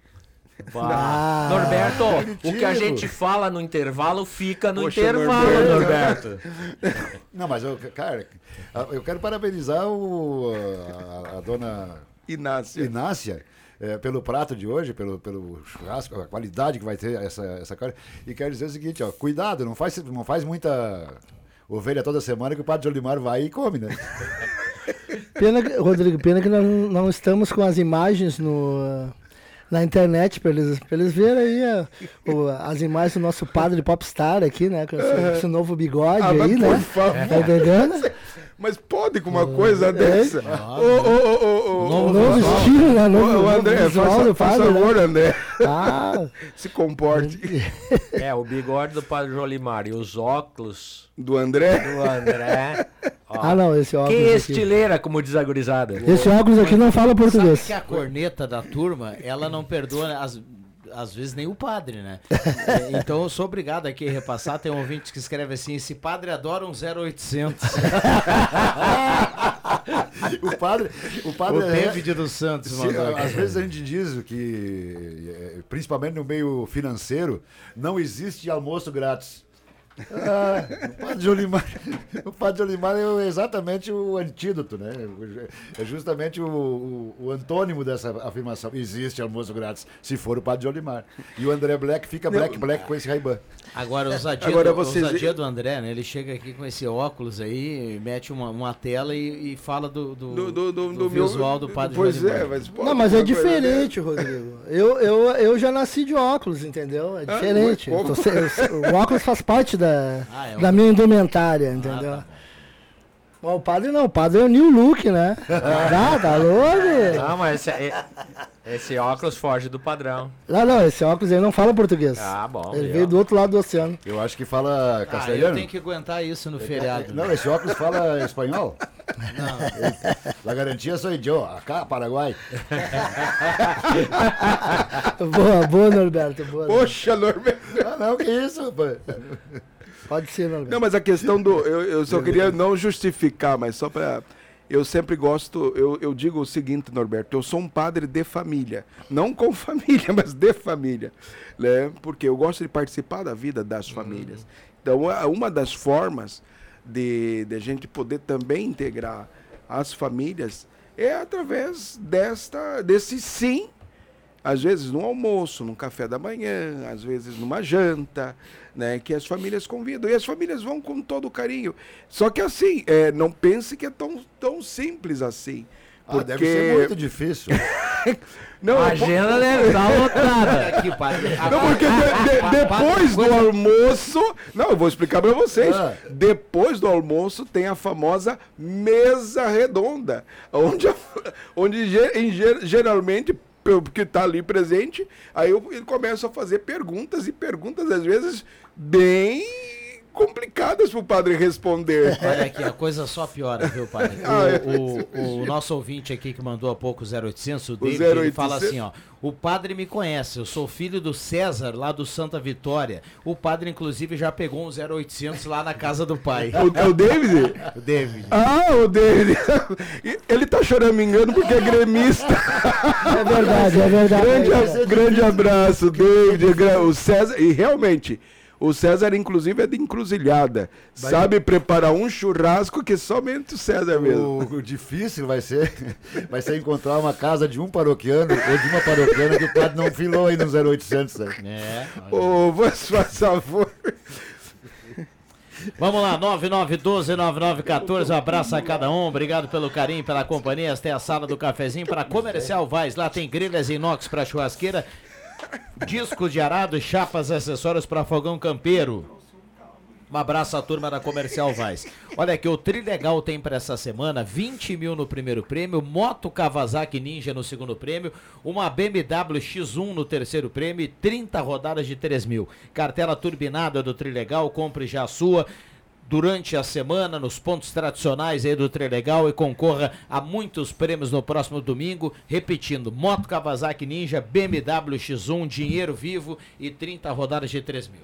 Ah, Norberto, o que a gente fala no intervalo fica no Poxa, intervalo, Norberto. Norberto. Não, mas eu, cara, eu quero parabenizar o, a, a dona Inácia, Inácia eh, pelo prato de hoje, pelo, pelo churrasco, a qualidade que vai ter essa, essa carne. E quero dizer o seguinte, ó, cuidado, não faz, não faz muita ovelha toda semana que o padre Jolimar vai e come, né? Pena, que- Rodrigo, pena que nós não não estamos com as imagens no, na internet para eles, pra eles verem aí a- o- as imagens do nosso padre popstar aqui, né? Com esse, esse novo bigode Ah, mas aí, por né? favor. Tá entendendo? Mas pode com uma coisa dessa? Ô, ô, ô, ô, ô, Novo- ô, novo estilo, né? Novo- novo André, visual faça, do faça padre, né? favor, André. Ah. Se comporte. É, o bigode do Padre Jolimar e os óculos Do André? do André. Ah, não, esse óculos Que aqui. estileira, como diz a gurizada. Esse óculos aqui não fala português. Sabe que a corneta da turma, ela não perdoa, às, às vezes, nem o padre, né? É, Então eu sou obrigado aqui a repassar. Tem um ouvinte que escreve assim: esse padre adora um 0800. o padre. O padre O David dos Santos Se- aqui. Às vezes a gente diz que, eh, principalmente no meio financeiro, não existe almoço grátis. Ah, o padre Jolimar, o padre Jolimar é exatamente o antídoto, né? É justamente o, o, o antônimo dessa afirmação. Existe almoço grátis, se for o padre Jolimar. E o André Black fica Black Black com esse Ray-Ban. Agora, o ousadia, Agora do, vocês- ousadia do André, né? Ele chega aqui com esse óculos aí, mete uma, uma tela e, e fala do, do, Do- do- do- do do meu- visual do padre Pois Jolimar. é, mas pô, Não, mas é diferente, Rodrigo. Eu, eu, eu já nasci de óculos, entendeu? É Ah, diferente. eu- o óculos faz parte da, Ah, é da um- minha indumentária, entendeu? Mas o padre não, o padre é o new look, né? Ah, tá louco? Não, mas esse, é- esse óculos foge do padrão. Não, não, esse óculos aí não fala português. Ah, bom, Ele viu? veio do outro lado do oceano. Eu acho que fala Ah, eu castelhano. tenho que aguentar isso no feriado. Não, esse óculos fala espanhol? Não. La garantia sou eu, acá, Paraguai. boa, boa, Norberto, boa. Poxa, Norberto. Ah, não, que isso, rapaz. Pode ser, Norberto. Não, mas a questão do. Eu, eu só queria não justificar, mas só para. Eu sempre gosto, eu, eu digo o seguinte, Norberto, eu sou um padre de família. Não com família, mas de família. Né? Porque eu gosto de participar da vida das famílias. Então, a- uma das formas de, de a gente poder também integrar as famílias é através desta, desse sim às vezes no almoço, num café da manhã, às vezes numa janta, né, que as famílias convidam. E as famílias vão com todo o carinho. Só que assim, é, não pense que é tão, tão simples assim. Ah, deve ser muito difícil. não, A po- agenda deve estar lotada. Aqui, padre. Não, porque de- de- depois do almoço. Não, eu vou explicar para vocês. Ah. Depois do almoço tem a famosa mesa redonda, onde, onde geralmente eu- que está ali presente, aí eu, ele começa a fazer perguntas e perguntas às vezes bem complicadas para o padre responder. Olha aqui, a coisa só piora, viu, padre? Ah, é. O, o- o nosso ouvinte aqui que mandou há pouco o 0800, o David, 0800. ele fala assim, ó. O padre me conhece, eu sou filho do César, lá do Santa Vitória. O padre, inclusive, já pegou um 0800 lá na casa do pai. O, é o David? O David. Ah, o David. Ele tá choramingando porque é gremista. É verdade, é verdade. grande, é verdade. grande abraço, David. O César. E realmente, o César, inclusive, é de encruzilhada. Sabe preparar um churrasco que somente o César mesmo. O, o difícil vai ser, vai ser encontrar uma casa de um paroquiano ou de uma paroquiana que o padre não filou aí no 0800. Né? É. Ô, você faz favor. Vamos lá, 9912-9914, um abraço a cada um, obrigado pelo carinho, pela companhia, esta é a sala do cafezinho para Comercial Vaz, lá tem grelhas inox para churrasqueira, discos de arado e chapas acessórios para fogão campeiro. Um abraço à turma da Comercial Vaz. Olha aqui, o Trilegal tem para essa semana 20 mil no primeiro prêmio, moto Kawasaki Ninja no segundo prêmio, uma BMW X1 no terceiro prêmio e 30 rodadas de 3 mil. Cartela turbinada do Trilegal, compre já a sua durante a semana nos pontos tradicionais aí do Trilegal e concorra a muitos prêmios no próximo domingo. Repetindo, moto Kawasaki Ninja, BMW X1, dinheiro vivo e 30 rodadas de 3 mil.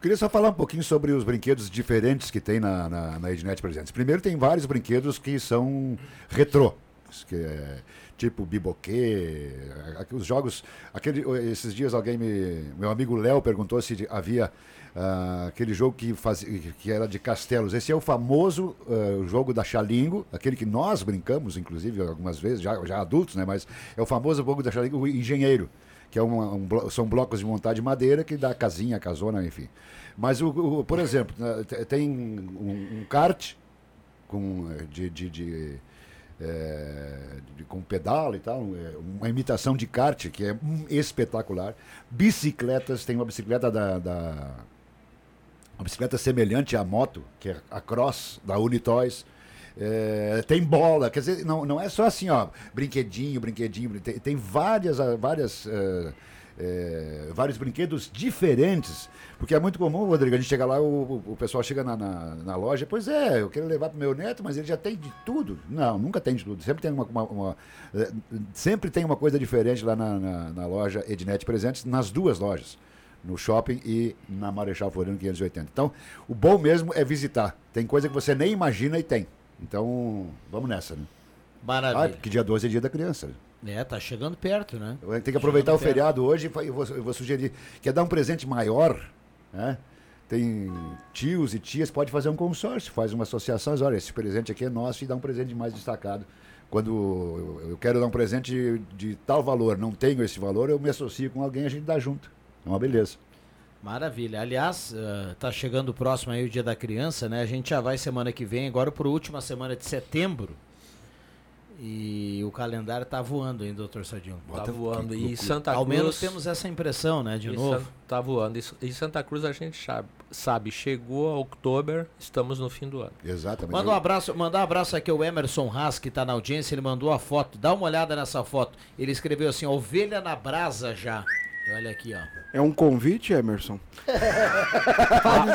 Queria só falar um pouquinho sobre os brinquedos diferentes que tem na, na, na Ednet Presentes. Primeiro, tem vários brinquedos que são retrô, que é tipo biboquê, os jogos. Aquele, esses dias alguém me. Meu amigo Léo perguntou se havia ah, aquele jogo que, faz, que era de castelos. Esse é o famoso ah, jogo da Xalingo, aquele que nós brincamos, inclusive, algumas vezes, já, já adultos, né? Mas é o famoso jogo da Xalingo, o engenheiro que é uma- um são blocos de montar de madeira que dá casinha, casona, enfim. Mas, o, o- por exemplo, né, te- tem um, um kart com, eh, de, de, de, eh, de- com pedal e tal, eh, uma imitação de kart que é hum, espetacular. Bicicletas, tem uma bicicleta da, da- uma bicicleta semelhante à moto, que é a Cross, da Unitoys. É, tem bola, quer dizer, não, não é só assim, ó, brinquedinho, brinquedinho, brin- tem, tem várias, ah, várias, eh, vários brinquedos diferentes, porque é muito comum, Rodrigo, a gente chega lá, o, o- pessoal chega na, na, na loja, pois é, eu quero levar pro meu neto, mas ele já tem de tudo. Não, nunca tem de tudo, sempre tem uma, uma- uma, eh, sempre tem uma coisa diferente lá na, na, na loja Ednet Presentes, nas duas lojas no shopping e na Marechal Floriano 580. Então, o bom mesmo é visitar. Tem coisa que você nem imagina e tem. Então, vamos nessa, né? Maravilha. Ah, porque dia 12 é dia da criança. É, tá chegando perto, né? Tem que aproveitar o perto. feriado hoje, eu vou, eu vou sugerir, quer dar um presente maior, né? tem tios e tias, pode fazer um consórcio, faz uma associação, olha, esse presente aqui é nosso e dá um presente mais destacado. Quando eu- quero dar um presente de tal valor, não tenho esse valor, eu me associo com alguém e a gente dá junto. É uma beleza. Maravilha. Aliás, eh, tá chegando próximo aí o Dia da Criança, né? A gente já vai semana que vem, agora por última semana de setembro. E o calendário tá voando, hein, doutor Sadinho? Tá voando. E Santa Ao Cruz. menos temos essa impressão, né, de E novo. San- Tá voando. E- Santa Cruz a gente sabe, sabe, chegou a outubro, estamos no fim do ano. Exatamente. Manda um abraço, mandar um abraço aqui ao Emerson Haas, que tá na audiência, ele mandou a foto. Dá uma olhada nessa foto. Ele escreveu assim, ovelha na brasa já. Olha aqui, ó. É um convite, Emerson?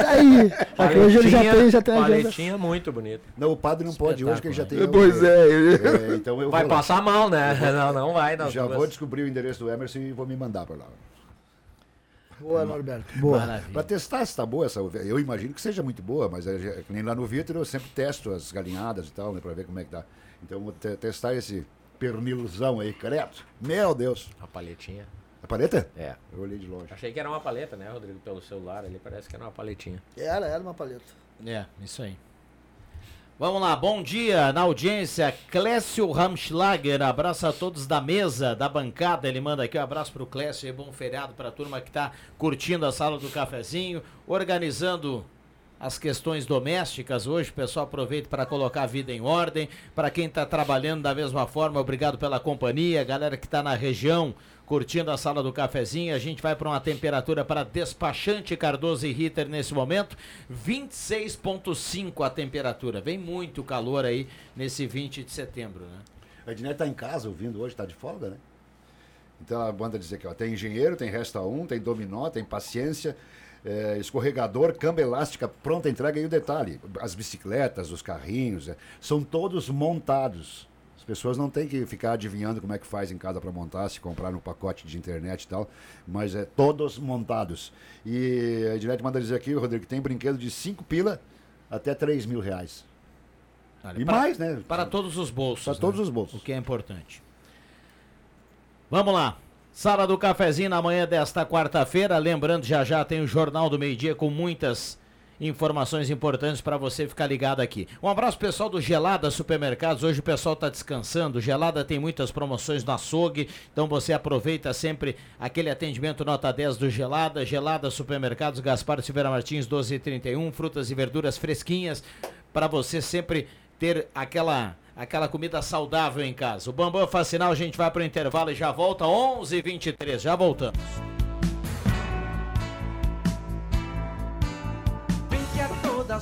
aí. É que hoje ele já tem, já tem a agenda. Paletinha muito bonita. Não, o padre não pode hoje, que ele já tem. Pois é, ele- É, então eu Vai lá. passar mal, né? Não, não vai. Não, Já vai. vou descobrir o endereço do Emerson e vou me mandar para lá. Boa, Norberto. Boa. Para testar se tá boa essa ovelha. Eu imagino que seja muito boa, mas é, é nem lá no Vitor eu sempre testo as galinhadas e tal, né, para ver como é que tá. Então vou te- testar esse pernilzão aí, credo. Meu Deus. A paletinha. A paleta? É. Eu olhei de longe. Achei que era uma paleta, né, Rodrigo? Pelo celular ali, parece que era uma paletinha. Era, era uma paleta. É, isso aí. Vamos lá, bom dia na audiência. Clécio Ramschlager, abraço a todos da mesa, da bancada. Ele manda aqui um abraço pro Clécio e bom feriado pra turma que tá curtindo a sala do cafezinho, organizando as questões domésticas hoje. O pessoal aproveita para colocar a vida em ordem. Para quem está trabalhando da mesma forma, obrigado pela companhia. Galera que está na região curtindo a sala do cafezinho. A gente vai para uma temperatura para despachante Cardoso e Ritter nesse momento. 26,5 a temperatura. Vem muito calor aí nesse 20 de setembro, né? A Ednet tá em casa ouvindo hoje, tá de folga, né? Então a banda diz aqui, ó, tem engenheiro, tem resta um, tem dominó, tem paciência, é, escorregador, camba elástica, pronta entrega e o detalhe, as bicicletas, os carrinhos, é, são todos montados. As pessoas não têm que ficar adivinhando como é que faz em casa para montar, se comprar no pacote de internet e tal, mas é todos montados. E a Ednet manda dizer aqui, Rodrigo, que tem brinquedo de 5 pila até 3 mil reais. Olha, E para- mais, né? Para todos os bolsos. Para todos os bolsos. O que é importante. Vamos lá. Sala do cafezinho na manhã desta quarta-feira. Lembrando, já já tem o Jornal do Meio Dia com muitas informações importantes para você ficar ligado aqui. Um abraço pessoal do Gelada Supermercados. Hoje o pessoal está descansando. Gelada tem muitas promoções no açougue, então você aproveita sempre aquele atendimento nota 10 do Gelada. Gelada Supermercados, Gaspar Silveira Martins 1231, frutas e verduras fresquinhas para você sempre ter aquela aquela comida saudável em casa. O Bambam faz sinal, a gente vai para o intervalo e já volta 11:23. Já voltamos.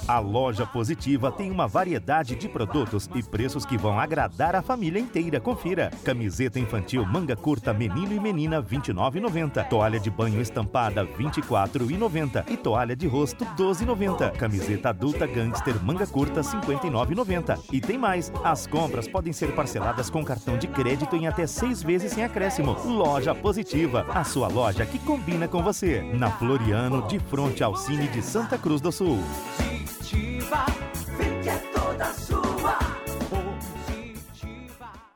A loja Positiva tem uma variedade de produtos e preços que vão agradar a família inteira. Confira. Camiseta infantil manga curta menino e menina 29,90. Toalha de banho estampada 24,90 e toalha de rosto 12,90. Camiseta adulta gangster manga curta 59,90. E tem mais. As compras podem ser parceladas com cartão de crédito em até seis vezes sem acréscimo. Loja Positiva, a sua loja que combina com você. Na Floriano, de frente ao Cine de Santa Cruz do Sul. Positiva, vem que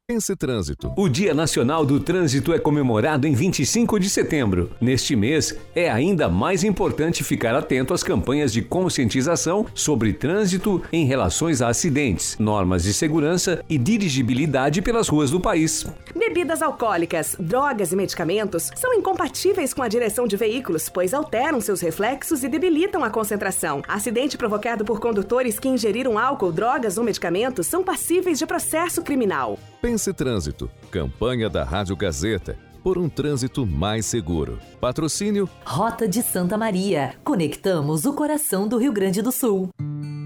Pense Trânsito. O Dia Nacional do Trânsito é comemorado em 25 de setembro. Neste mês, é ainda mais importante ficar atento às campanhas de conscientização sobre trânsito em relações a acidentes, normas de segurança e dirigibilidade pelas ruas do país. Bebidas alcoólicas, drogas e medicamentos são incompatíveis com a direção de veículos, pois alteram seus reflexos e debilitam a concentração. Acidente provocado por condutores que ingeriram álcool, drogas ou medicamentos são passíveis de processo criminal. Pense Trânsito. Campanha da Rádio Gazeta. Por um trânsito mais seguro. Patrocínio Rota de Santa Maria. Conectamos o coração do Rio Grande do Sul.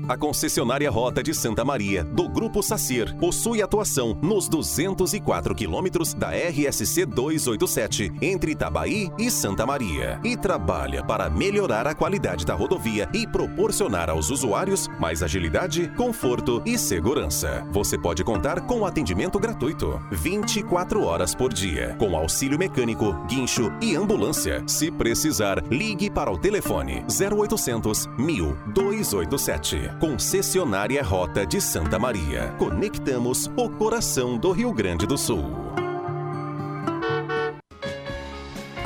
A concessionária Rota de Santa Maria, do Grupo Sacir, possui atuação nos 204 quilômetros da RSC 287, entre Itabaí e Santa Maria, e trabalha para melhorar a qualidade da rodovia e proporcionar aos usuários mais agilidade, conforto e segurança. Você pode contar com atendimento gratuito, 24 horas por dia, com auxílio mecânico, guincho e ambulância. Se precisar, ligue para o telefone 0800 1000 287. Concessionária Rota de Santa Maria. Conectamos o coração do Rio Grande do Sul.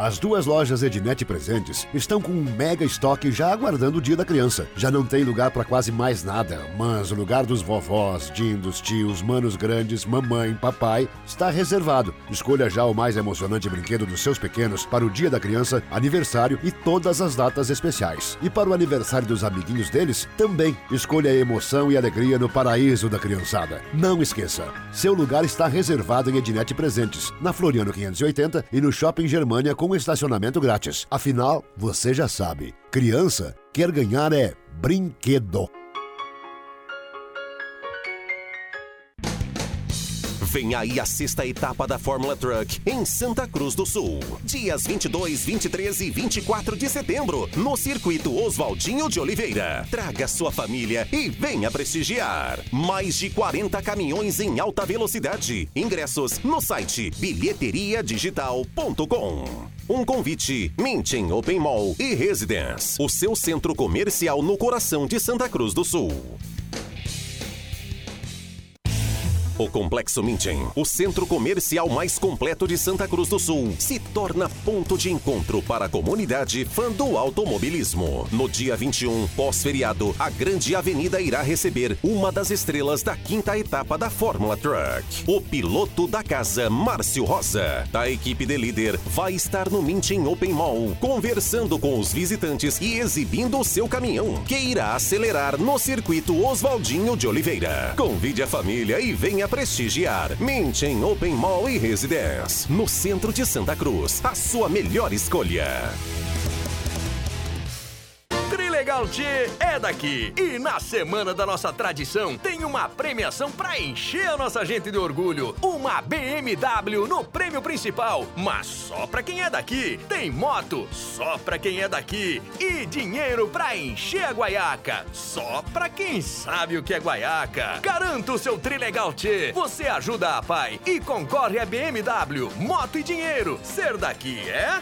As duas lojas Ednet Presentes estão com um mega estoque já aguardando o dia da criança. Já não tem lugar para quase mais nada, mas o lugar dos vovós, dindos, tios, manos grandes, mamãe, papai está reservado. Escolha já o mais emocionante brinquedo dos seus pequenos para o dia da criança, aniversário e todas as datas especiais. E para o aniversário dos amiguinhos deles, também escolha a emoção e alegria no paraíso da criançada. Não esqueça, seu lugar está reservado em Ednet Presentes, na Floriano 580 e no Shopping Germania com estacionamento grátis. Afinal, você já sabe, criança quer ganhar é brinquedo. Vem aí a sexta etapa da Fórmula Truck em Santa Cruz do Sul. Dias 22, 23 e 24 de setembro, no circuito Oswaldinho de Oliveira. Traga sua família e venha prestigiar. Mais de 40 caminhões em alta velocidade. Ingressos no site bilheteriadigital.com. Um convite: Mintin Open Mall e Residence, o seu centro comercial no coração de Santa Cruz do Sul. O Complexo Mintin, o centro comercial mais completo de Santa Cruz do Sul, se torna ponto de encontro para a comunidade fã do automobilismo. No dia 21, pós-feriado, a Grande Avenida irá receber uma das estrelas da quinta etapa da Fórmula Truck. O piloto da casa, Márcio Rosa, da equipe de líder, vai estar no Mintin Open Mall, conversando com os visitantes e exibindo o seu caminhão, que irá acelerar no circuito Oswaldinho de Oliveira. Convide a família e venha prestigiar. Mintin Open Mall e Residence, no centro de Santa Cruz. A sua melhor escolha. Trilegal T é daqui. E na semana da nossa tradição tem uma premiação pra encher a nossa gente de orgulho. Uma BMW no prêmio principal, mas só pra quem é daqui. Tem moto só pra quem é daqui. E dinheiro pra encher a guaiaca, só pra quem sabe o que é guaiaca. Garanta o seu Trilegal T. Você ajuda a pai e concorre a BMW, moto e dinheiro. Ser daqui é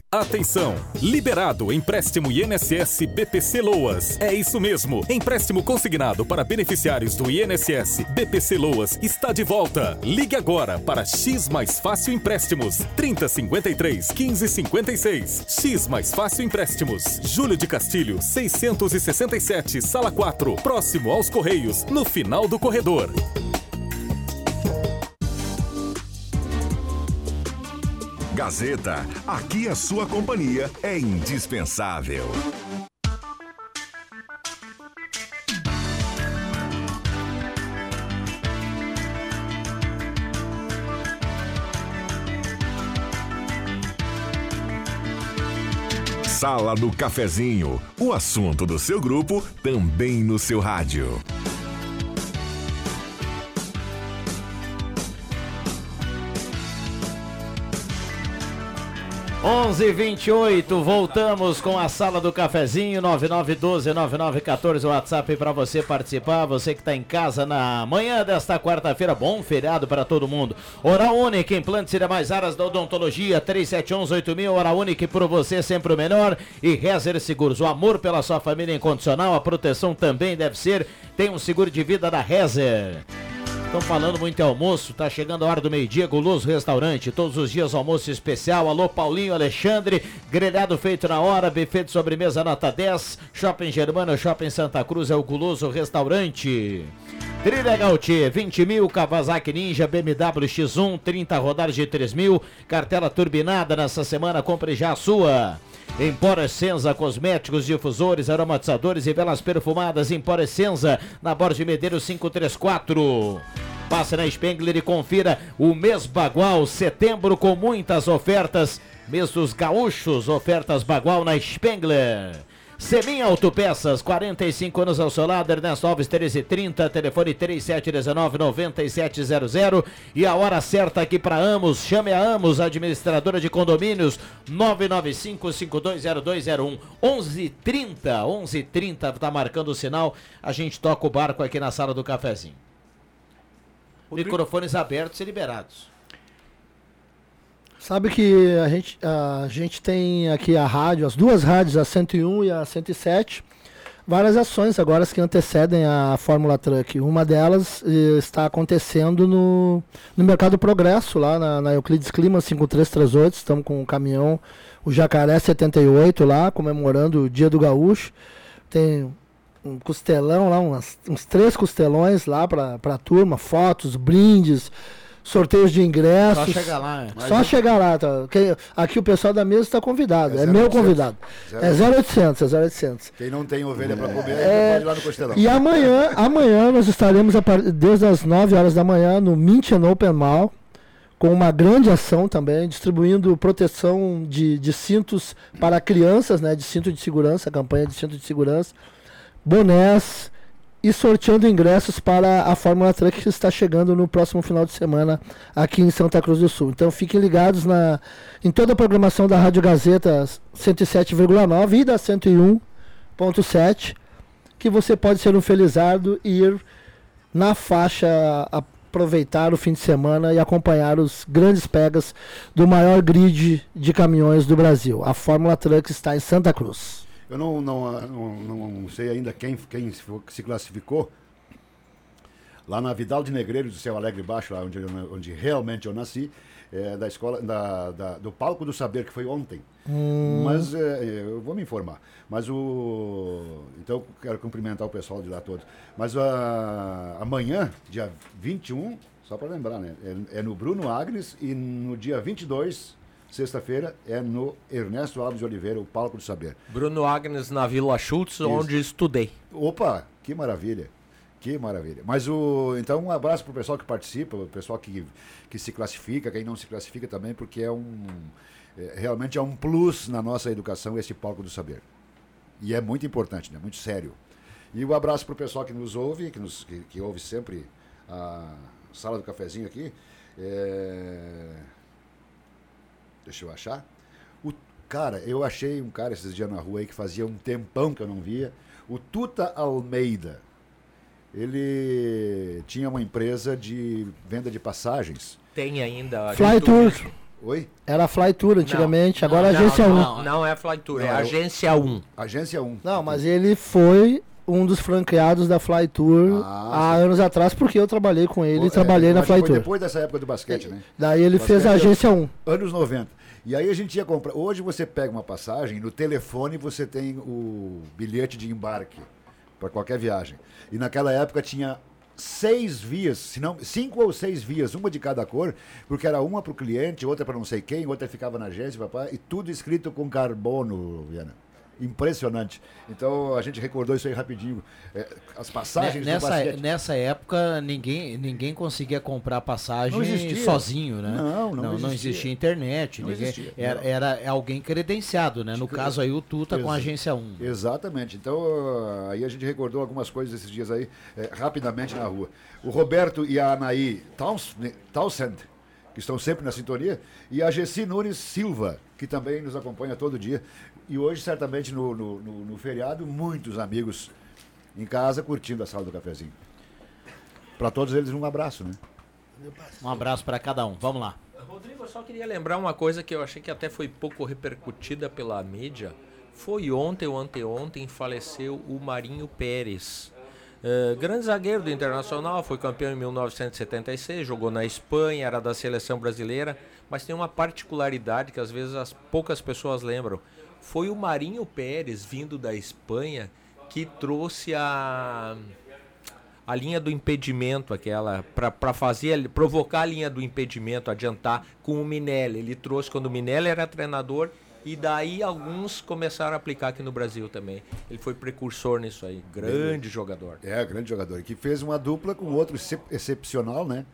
Atenção! Liberado empréstimo INSS BPC Loas. É isso mesmo. Empréstimo consignado para beneficiários do INSS BPC Loas está de volta. Ligue agora para X Mais Fácil Empréstimos 3053 1556. X Mais Fácil Empréstimos. Júlio de Castilho 667, sala 4, próximo aos Correios, no final do corredor. Gazeta, aqui a sua companhia é indispensável. Sala do Cafezinho, o assunto do seu grupo também no seu rádio. 11:28 voltamos com a sala do cafezinho 99129914 o WhatsApp para você participar, você que está em casa na manhã desta quarta-feira, bom feriado para todo mundo. Oral Unique, implantes e demais áreas da odontologia 37118000 Oral Unique por você sempre o melhor e Rezer Seguros, o amor pela sua família incondicional, a proteção também deve ser, tem um seguro de vida da Rezer. Estão falando muito em almoço, tá chegando a hora do meio-dia, Guloso Restaurante, todos os dias almoço especial. Alô, Paulinho, Alexandre, grelhado feito na hora, buffet de sobremesa nota 10, Shopping Germana, Shopping Santa Cruz é o Guloso Restaurante. Trilegal T, 20 mil, Kawasaki Ninja, BMW X1, 30 rodadas de 3 mil, cartela turbinada nessa semana, compre já a sua. Empora Senza, cosméticos, difusores, aromatizadores e velas perfumadas. Empora Senza, na Borges Medeiros 534. Passe na Spengler e confira o mês Bagual, setembro com muitas ofertas. Mês dos gaúchos, ofertas Bagual na Spengler. Semin Autopeças, 45 anos ao seu lado, Ernesto Alves 1330, telefone 3719-9700 e a hora certa aqui para Amos, chame a Amos, administradora de condomínios, 995-520201, 1130, 1130, tá marcando o sinal, a gente toca o barco aqui na sala do cafezinho. Microfones abertos e liberados. Sabe que a gente, a gente tem aqui a rádio, as duas rádios, a 101 e a 107, várias ações agora que antecedem a Fórmula Truck. Uma delas eh, está acontecendo no, no Mercado Progresso, lá na, na Euclides Clima 5338. Estamos com o caminhão, o Jacaré 78 lá, comemorando o Dia do Gaúcho. Tem um costelão lá, umas, uns três costelões lá para a turma, fotos, brindes sorteios de ingressos. Só chegar lá, é. Só chegar lá. Tá? Aqui o pessoal da mesa está convidado. É, meu 0800. convidado. É 0800, é 0800. Quem não tem ovelha para comer, É, pode ir lá no Costelão. E amanhã, amanhã nós estaremos a par- desde as 9 horas da manhã no Mint and Open Mall, com uma grande ação também, distribuindo proteção de, de cintos para crianças, né, de cinto de segurança, campanha de cinto de segurança, bonés e sorteando ingressos para a Fórmula Truck que está chegando no próximo final de semana aqui em Santa Cruz do Sul. Então fiquem ligados na, em toda a programação da Rádio Gazeta 107,9 e da 101.7 que você pode ser um felizardo e ir na faixa aproveitar o fim de semana e acompanhar os grandes pegas do maior grid de caminhões do Brasil. A Fórmula Truck está em Santa Cruz. Eu não, não, não, não sei ainda quem, quem se classificou. Lá na Vidal de Negreiro do Céu Alegre Baixo, lá onde, onde realmente eu nasci, é, da escola, da, da- do Palco do Saber, que foi ontem. Hum. Mas é, eu vou me informar. Mas o. Então, quero cumprimentar o pessoal de lá todos. Mas a, amanhã, dia 21, só para lembrar, né? É, é no Bruno Agnes e no dia 22, sexta-feira, é no Ernesto Alves de Oliveira, o Palco do Saber. Bruno Agnes na Vila Schultz, Isso. onde estudei. Opa, que maravilha. Que maravilha. Mas o. Então, um abraço pro pessoal que participa, o pessoal que, que se classifica, quem não se classifica também, porque é um. é, realmente é um plus na nossa educação esse palco do saber. E é muito importante, né? Muito sério. E um abraço pro pessoal que nos ouve, que, nos, que, que ouve sempre a sala do cafezinho aqui. É, Deixa eu achar. O... Cara, eu achei um cara esses dias na rua aí que fazia um tempão que eu não via. O Tuta Almeida. Ele tinha uma empresa de venda de passagens. Tem ainda. Fly Tour. Oi? Era Fly Tour antigamente, Não, agora é não, Agência 1. Não, não é Fly Tour, é Não, eu- Agência 1. Agência 1. Não, mas ele foi um dos franqueados da Fly Tour há anos atrás, porque eu trabalhei com ele e trabalhei É, na acho que Fly Tour. depois dessa época do basquete, né? Daí ele fez a Basquete, Agência 1. Anos 90. E aí a gente ia comprar. Hoje você pega uma passagem, no telefone você tem o bilhete de embarque para qualquer viagem. E naquela época tinha seis vias, se não cinco ou seis vias, uma de cada cor, porque era uma para o cliente, outra para não sei quem, outra ficava na agência, papai, e tudo escrito com carbono, Viana. Impressionante. Então a gente recordou isso aí rapidinho. É, as passagens do Nessa, basquete. nessa época, ninguém, ninguém conseguia comprar passagem Não sozinho, né? Não, não não, existia. existia internet. Não ninguém- existia, era, não. era alguém credenciado, né? No caso aí, o Tuta com a agência 1. Exatamente. Então, ah, aí a gente recordou algumas coisas esses dias aí, eh, rapidamente na rua. O Roberto e a Anaí Taus- Townsend, que estão sempre na sintonia, e a Gessi Nunes Silva, que também nos acompanha todo dia. E hoje, certamente, no, no, no- no feriado, muitos amigos em casa curtindo a sala do cafezinho. Para todos eles, um abraço, né? Um abraço para cada um. Vamos lá. Rodrigo, eu só queria lembrar uma coisa que eu achei que até foi pouco repercutida pela mídia. Foi ontem ou anteontem faleceu o Marinho Pérez. Eh, grande zagueiro do Internacional, foi campeão em 1976, jogou na Espanha, era da seleção brasileira, mas tem uma particularidade que às vezes as poucas pessoas lembram. Foi o Marinho Pérez, vindo da Espanha, que trouxe a a linha do impedimento, aquela, para fazer, provocar a linha do impedimento, adiantar com o Minelli. Ele trouxe quando o Minelli era treinador e daí alguns começaram a aplicar aqui no Brasil também. Ele foi precursor nisso aí, grande jogador. É, grande jogador. E que fez uma dupla com outro excep- excepcional, né?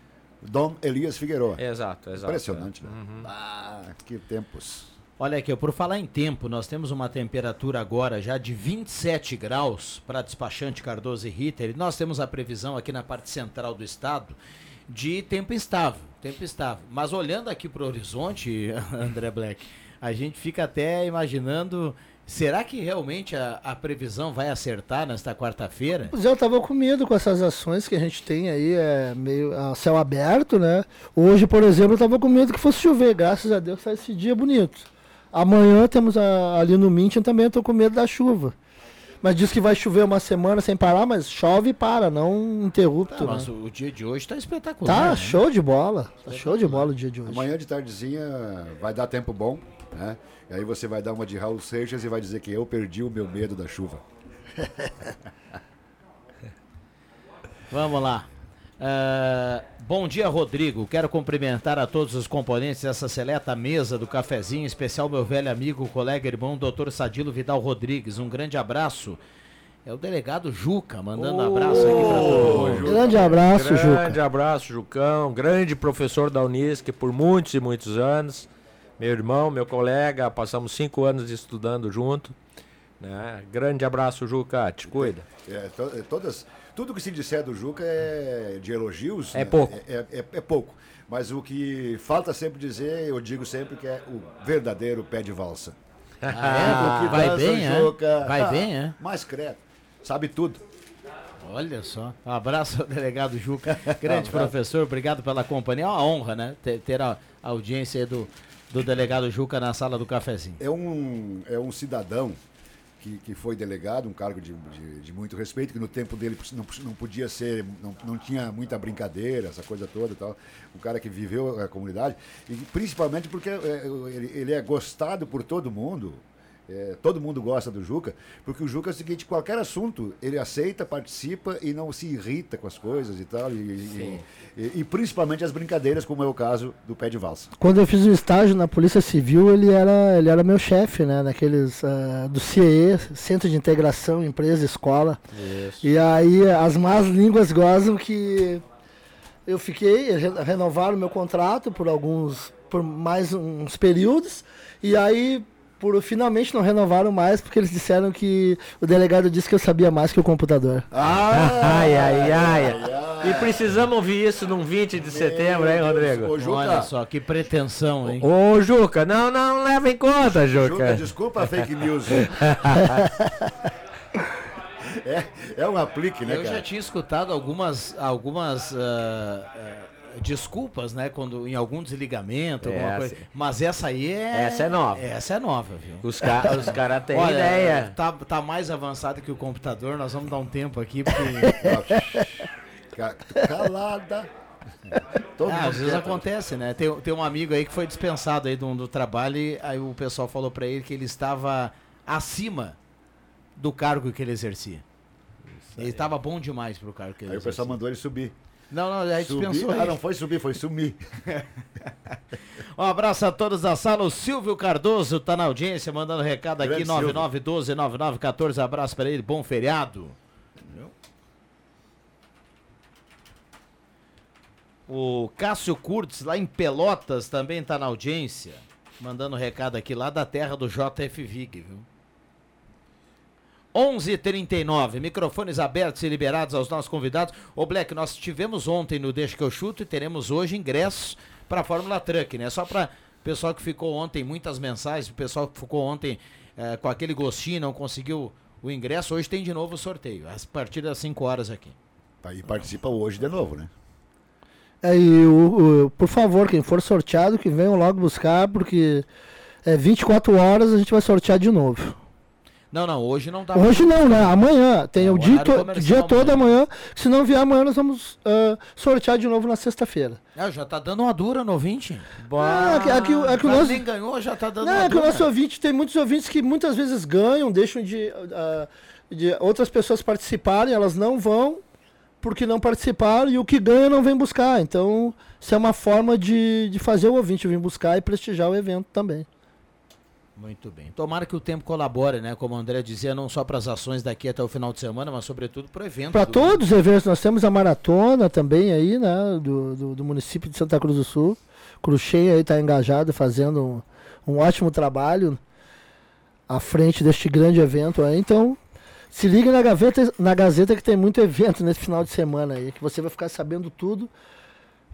Dom Elias Figueiredo. Exato, exato. Impressionante, né? Uhum. Ah, que tempos. Olha aqui, por falar em tempo, nós temos uma temperatura agora já de 27 graus para despachante Cardoso e Ritter. E nós temos a previsão aqui na parte central do estado de tempo instável, tempo estável. Mas olhando aqui para o horizonte, André Black, a gente fica até imaginando, será que realmente a, a previsão vai acertar nesta quarta-feira? Pois é, eu tava com medo com essas ações que a gente tem aí, é meio a céu aberto, né? Hoje, por exemplo, eu tava com medo que fosse chover, graças a Deus tá esse dia bonito. Amanhã temos a- ali no Mintin também, eu tô com medo da chuva. Mas diz que vai chover uma semana sem parar, mas chove e para, não interrupto. Tá, né? mas o, o dia de hoje está espetacular. Tá né? show de bola. Tá show de bola o dia de hoje. Amanhã de tardezinha vai dar tempo bom, né? E aí você vai dar uma de Raul Seixas e vai dizer que eu perdi o meu medo da chuva. Vamos lá. Ah, bom dia, Rodrigo. Quero cumprimentar a todos os componentes dessa seleta mesa do cafezinho, em especial meu velho amigo, colega, irmão, doutor Sadilo Vidal Rodrigues. Um grande abraço. É o delegado Juca, mandando um abraço aqui para todo mundo. Grande abraço, Juca. Grande abraço, Jucão. Grande professor da Unisc por muitos e muitos anos. Meu irmão, meu colega, passamos cinco anos estudando junto. Né? Grande abraço, Juca. Te cuida. É, to- é, todas, tudo que se disser do Juca é de elogios. É né? pouco. É, é- é pouco. Mas o que falta sempre dizer, eu digo sempre que é o verdadeiro pé de valsa. Ah, é? Vai bem, é? Juca, Vai ah, bem, é? Mais credo. Sabe tudo. Olha só. Um abraço ao delegado Juca, grande professor. Obrigado pela companhia. É uma honra, né? Ter, ter a audiência do, do delegado Juca na sala do cafezinho. É um, é um cidadão que, que foi delegado, um cargo de, de, de muito respeito, que no tempo dele não, não podia ser, não, não tinha muita brincadeira, essa coisa toda e tal. Um cara que viveu a comunidade, e principalmente porque é, ele, ele é gostado por todo mundo. É, todo mundo gosta do Juca, porque o Juca é o seguinte, qualquer assunto ele aceita, participa e não se irrita com as coisas e tal, e, e, e- e principalmente as brincadeiras, como é o caso do pé de valsa. Quando eu fiz o estágio na Polícia Civil, ele era, ele era meu chefe, né? Naqueles ah, do CIE, Centro de Integração Empresa Escola. Isso. E aí as más línguas gozam que eu fiquei, re- renovaram meu contrato por alguns, por mais uns períodos, e aí por finalmente não renovaram mais porque eles disseram que o delegado disse que eu sabia mais que o computador. ai, ai, ai. E precisamos ouvir isso num 20 de setembro, hein, Rodrigo? Olha só, que pretensão, hein? Ô, Juca, não, não leva em conta, Juca. Juca, desculpa a fake news. é, é um aplique, né, Eu cara? já tinha escutado algumas, algumas ah, ah, desculpas, né? Quando em algum desligamento, alguma Essa- coisa. Mas essa aí é. Essa é nova. Essa é nova, viu? Os ca- os cara têm Olha, ideia. Tá, tá mais avançado que o computador, nós vamos dar um tempo aqui, porque. Ca- Calada. Todo Ah, às vezes quieto. acontece, né? Tem, tem um amigo aí que foi dispensado aí do, do trabalho e aí o pessoal falou pra ele que ele estava acima do cargo que ele exercia. Ele estava bom demais pro cargo que ele Aí o exercia. pessoal mandou ele subir. Não, não, aí Subir? dispensou Ah, não foi subir, foi sumir. Um abraço a todos da sala. O Silvio Cardoso tá na audiência, mandando recado aqui, Grande Silvio. 9912-9914. Abraço pra ele, bom feriado. O Cássio Curtis, lá em Pelotas, também tá na audiência. Mandando recado aqui lá da terra do JF Vig, viu? 11:39 microfones abertos e liberados aos nossos convidados. Ô Black, nós tivemos ontem no Deixa que eu chuto e teremos hoje ingressos para a Fórmula Truck, né? Só para pessoal que ficou ontem, muitas mensagens, o pessoal que ficou ontem eh, com aquele gostinho, não conseguiu o ingresso, hoje tem de novo o sorteio, a partir das 5 horas aqui. Tá, E participa hoje de novo, né? É, e o, o- por favor, quem for sorteado, que venham logo buscar, porque é 24 horas a gente vai sortear de novo. Não, não, hoje não dá. Hoje não, né? Amanhã. Tem É, o o dia, to- dia todo amanhã. Se não vier amanhã, nós vamos ah, sortear de novo na sexta-feira. Ah, já tá dando uma dura no ouvinte. É que- é que o- é que o cara nosso- ganhou, já tá dando Não, uma é que o nosso ouvinte, tem muitos ouvintes que muitas vezes ganham, deixam de, ah, de outras pessoas participarem, elas não vão porque não participaram e o que ganha não vem buscar. Então, isso é uma forma de, de fazer o ouvinte vir buscar e prestigiar o evento também. Muito bem. Tomara que o tempo colabore, né? Como o André dizia, não só para as ações daqui até o final de semana, mas sobretudo para o evento. Para do- todos os eventos, nós temos a maratona também aí, né? Do, do, do município de Santa Cruz do Sul. Cruxem aí está engajado, fazendo um, um ótimo trabalho à frente deste grande evento aí. Então, se liga na, gaveta, na Gazeta que tem muito evento nesse final de semana aí, que você vai ficar sabendo tudo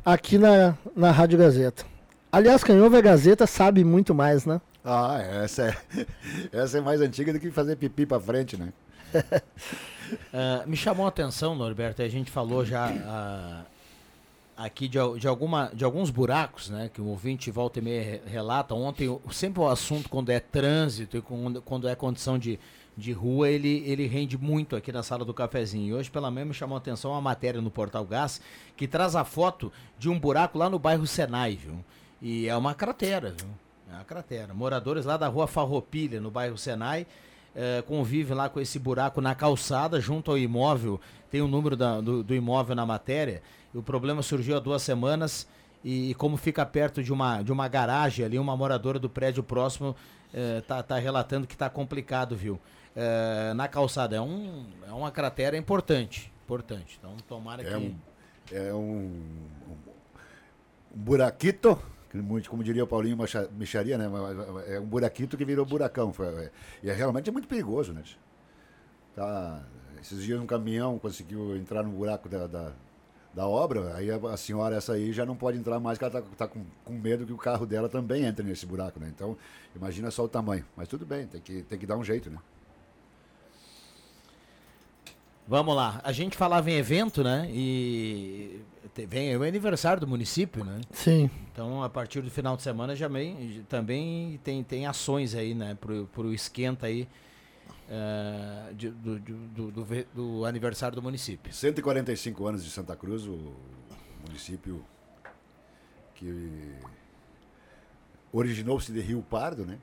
aqui na, na Rádio Gazeta. Aliás, quem ouve a Gazeta sabe muito mais, né? Ah, essa é, essa é mais antiga do que fazer pipi pra frente, né? Ah, me chamou a atenção, Norberto, a gente falou já ah, aqui de, de, alguma, de alguns buracos, né? Que o ouvinte volta e meia re- relata. Ontem, sempre o assunto, quando é trânsito e quando, quando é condição de, de rua, ele, ele rende muito aqui na sala do cafezinho. E hoje, pela manhã, me chamou a atenção uma matéria no Portal Gás que traz a foto de um buraco lá no bairro Senai, viu? E é uma cratera, viu? É uma cratera. Moradores lá da rua Farroupilha, no bairro Senai, convivem lá com esse buraco na calçada, junto ao imóvel. Tem o número da- do, do imóvel na matéria. E o problema surgiu há duas semanas. E, e como fica perto de uma, de uma garagem ali, uma moradora do prédio próximo eh, tá, tá relatando que tá complicado, viu? Eh, na calçada. É, um, é uma cratera importante. Importante. Então, tomara É que. um, é um, um, um buraquito, muito- como diria o Paulinho Micharia, né? É um buraquito que virou buracão. É- E é realmente muito perigoso, né? Tá, esses dias um caminhão conseguiu entrar no buraco da, da, da obra, aí a, a senhora essa aí já não pode entrar mais, porque ela tá, tá com, com medo que o carro dela também entre nesse buraco, né? Então, imagina só o tamanho. Mas tudo bem, tem que, tem que dar um jeito, né? Vamos lá. A gente falava em evento, né? E te- vem o aniversário do município, né? Sim. Então, a partir do final de semana já vem, também tem, tem ações aí, né? Pro, pro esquenta aí eh, de- do, do, do, do aniversário do município. 145 anos de Santa Cruz, o município que originou-se de Rio Pardo, né?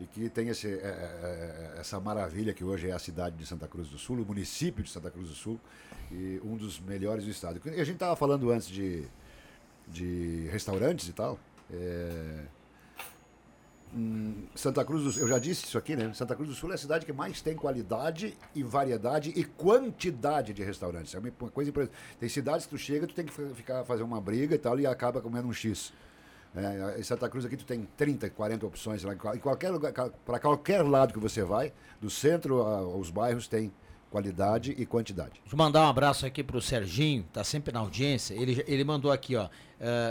E que tem esse, é, é, é, essa maravilha que hoje é a cidade de Santa Cruz do Sul, o município de Santa Cruz do Sul, e um dos melhores do estado. E a gente estava falando antes de, de restaurantes e tal. é, hum, Santa Cruz do Sul, eu já disse isso aqui, né? Santa Cruz do Sul é a cidade que mais tem qualidade e variedade e quantidade de restaurantes. É uma coisa impressionante. Tem cidades que tu chega, tu tem que ficar fazer uma briga e tal e acaba comendo um X. É, em Santa Cruz aqui tu tem 30, 40 opções. Lá, em qual- em qualquer lugar, para qualquer lado que você vai, do centro aos bairros tem qualidade e quantidade. Deixa eu mandar um abraço aqui pro Serginho, tá sempre na audiência. Ele, ele mandou aqui, ó.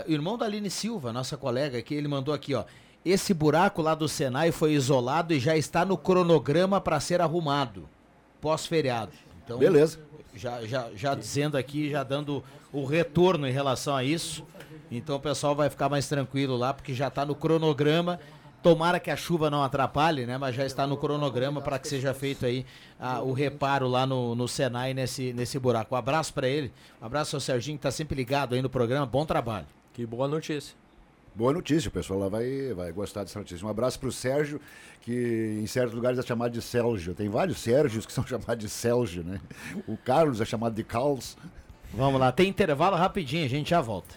o irmão da Aline Silva, nossa colega aqui, ele mandou aqui, ó. Esse buraco lá do Senai foi isolado e já está no cronograma para ser arrumado. Pós-feriado. Então, Beleza. Já, já, já dizendo aqui, já dando o retorno em relação a isso. Então o pessoal vai ficar mais tranquilo lá, porque já está no cronograma. Tomara que a chuva não atrapalhe, né? Mas já está no cronograma para que seja feito aí ah, o reparo lá no, no Senai nesse, nesse buraco. Um abraço para ele. Um abraço ao Serginho, que está sempre ligado aí no programa. Bom trabalho. Que boa notícia. Boa notícia, o pessoal lá vai, vai gostar dessa notícia. Um abraço para o Sérgio, que em certos lugares é chamado de Sérgio. Tem vários Sérgios que são chamados de Sérgio, né? O Carlos é chamado de Carlos. Vamos lá, tem intervalo rapidinho, a gente já volta.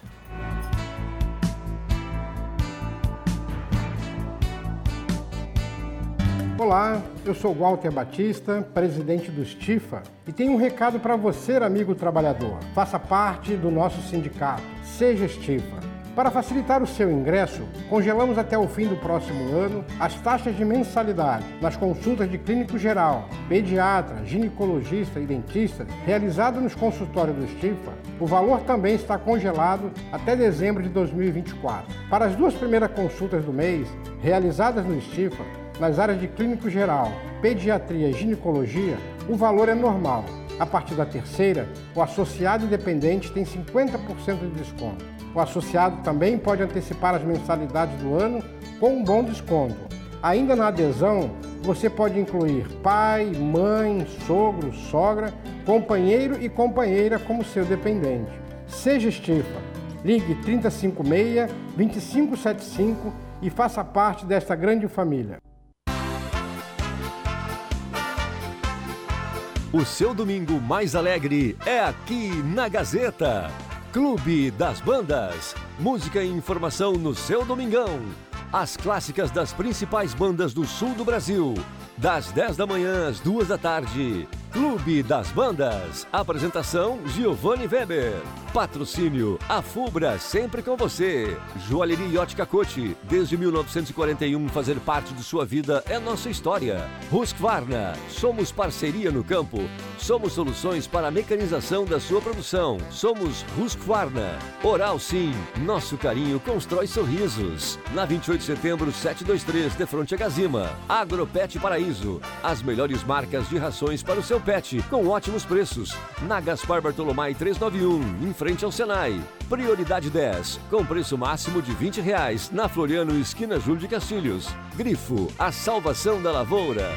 Olá, eu sou Walter Batista, presidente do Stifa, e tenho um recado para você, amigo trabalhador. Faça parte do nosso sindicato. Seja Stifa. Para facilitar o seu ingresso, congelamos até o fim do próximo ano as taxas de mensalidade nas consultas de clínico geral, pediatra, ginecologista e dentista realizadas nos consultórios do Stifa. O valor também está congelado até dezembro de 2024. Para as duas primeiras consultas do mês, realizadas no Stifa, nas áreas de clínico geral, pediatria e ginecologia, o valor é normal. A partir da terceira, o associado independente tem 50% de desconto. O associado também pode antecipar as mensalidades do ano com um bom desconto. Ainda na adesão, você pode incluir pai, mãe, sogro, sogra, companheiro e companheira como seu dependente. Seja Estifa. Ligue 356 2575 e faça parte desta grande família. O seu domingo mais alegre é aqui na Gazeta. Clube das Bandas. Música e informação no seu domingão. As clássicas das principais bandas do sul do Brasil. Das 10 da manhã às 2 da tarde. Clube das Bandas. Apresentação Giovanni Weber. Patrocínio A Fubra, sempre com você. Joalheria e Ótica Cote. Desde 1941, fazer parte de sua vida é nossa história. Husqvarna. Somos parceria no campo. Somos soluções para a mecanização da sua produção. Somos Husqvarna. Oral Sim. Nosso carinho constrói sorrisos. Na 28 de setembro, 723, de frente a Gazima. Agropet Paraíso. As melhores marcas de rações para o seu pet, com ótimos preços. Na Gaspar Bartolomai 391, em frente ao Senai. Prioridade 10, com preço máximo de 20 reais. Na Floriano, esquina Júlio de Castilhos. Grifo, a salvação da lavoura.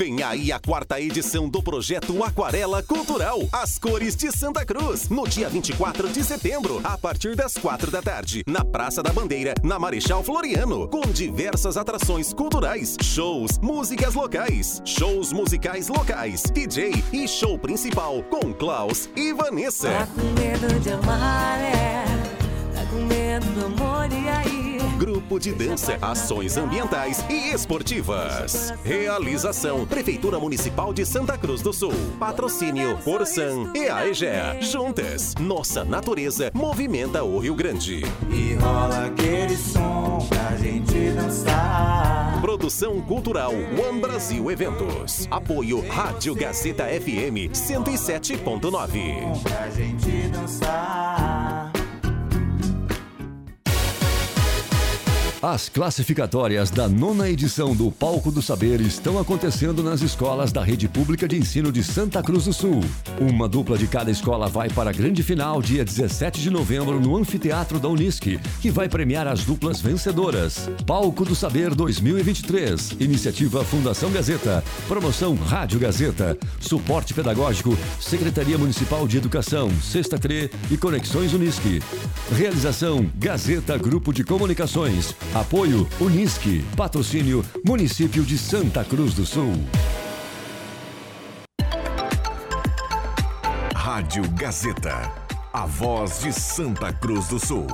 Vem aí a quarta edição do projeto Aquarela Cultural, As Cores de Santa Cruz, no dia 24 de setembro, a partir das quatro da tarde, na Praça da Bandeira, na Marechal Floriano, com diversas atrações culturais, shows, músicas locais, shows musicais locais, DJ e show principal com Klaus e Vanessa. Tá com medo de amar, é. Tá com medo do amor? Grupo de dança, ações ambientais e esportivas. Realização: Prefeitura Municipal de Santa Cruz do Sul. Patrocínio: Orsan e AEGEA. Juntas, nossa natureza movimenta o Rio Grande. E rola aquele som pra gente dançar. Produção Cultural One Brasil Eventos. Apoio Rádio Gazeta FM 107.9. Pra gente dançar. As classificatórias da nona edição do Palco do Saber estão acontecendo nas escolas da Rede Pública de Ensino de Santa Cruz do Sul. Uma dupla de cada escola vai para a grande final dia 17 de novembro no Anfiteatro da Unisc, que vai premiar as duplas vencedoras. Palco do Saber 2023. Iniciativa Fundação Gazeta. Promoção Rádio Gazeta. Suporte Pedagógico. Secretaria Municipal de Educação. Sexta CRE e Conexões Unisc. Realização Gazeta Grupo de Comunicações. Apoio Unisque. Patrocínio Município de Santa Cruz do Sul. Rádio Gazeta. A voz de Santa Cruz do Sul.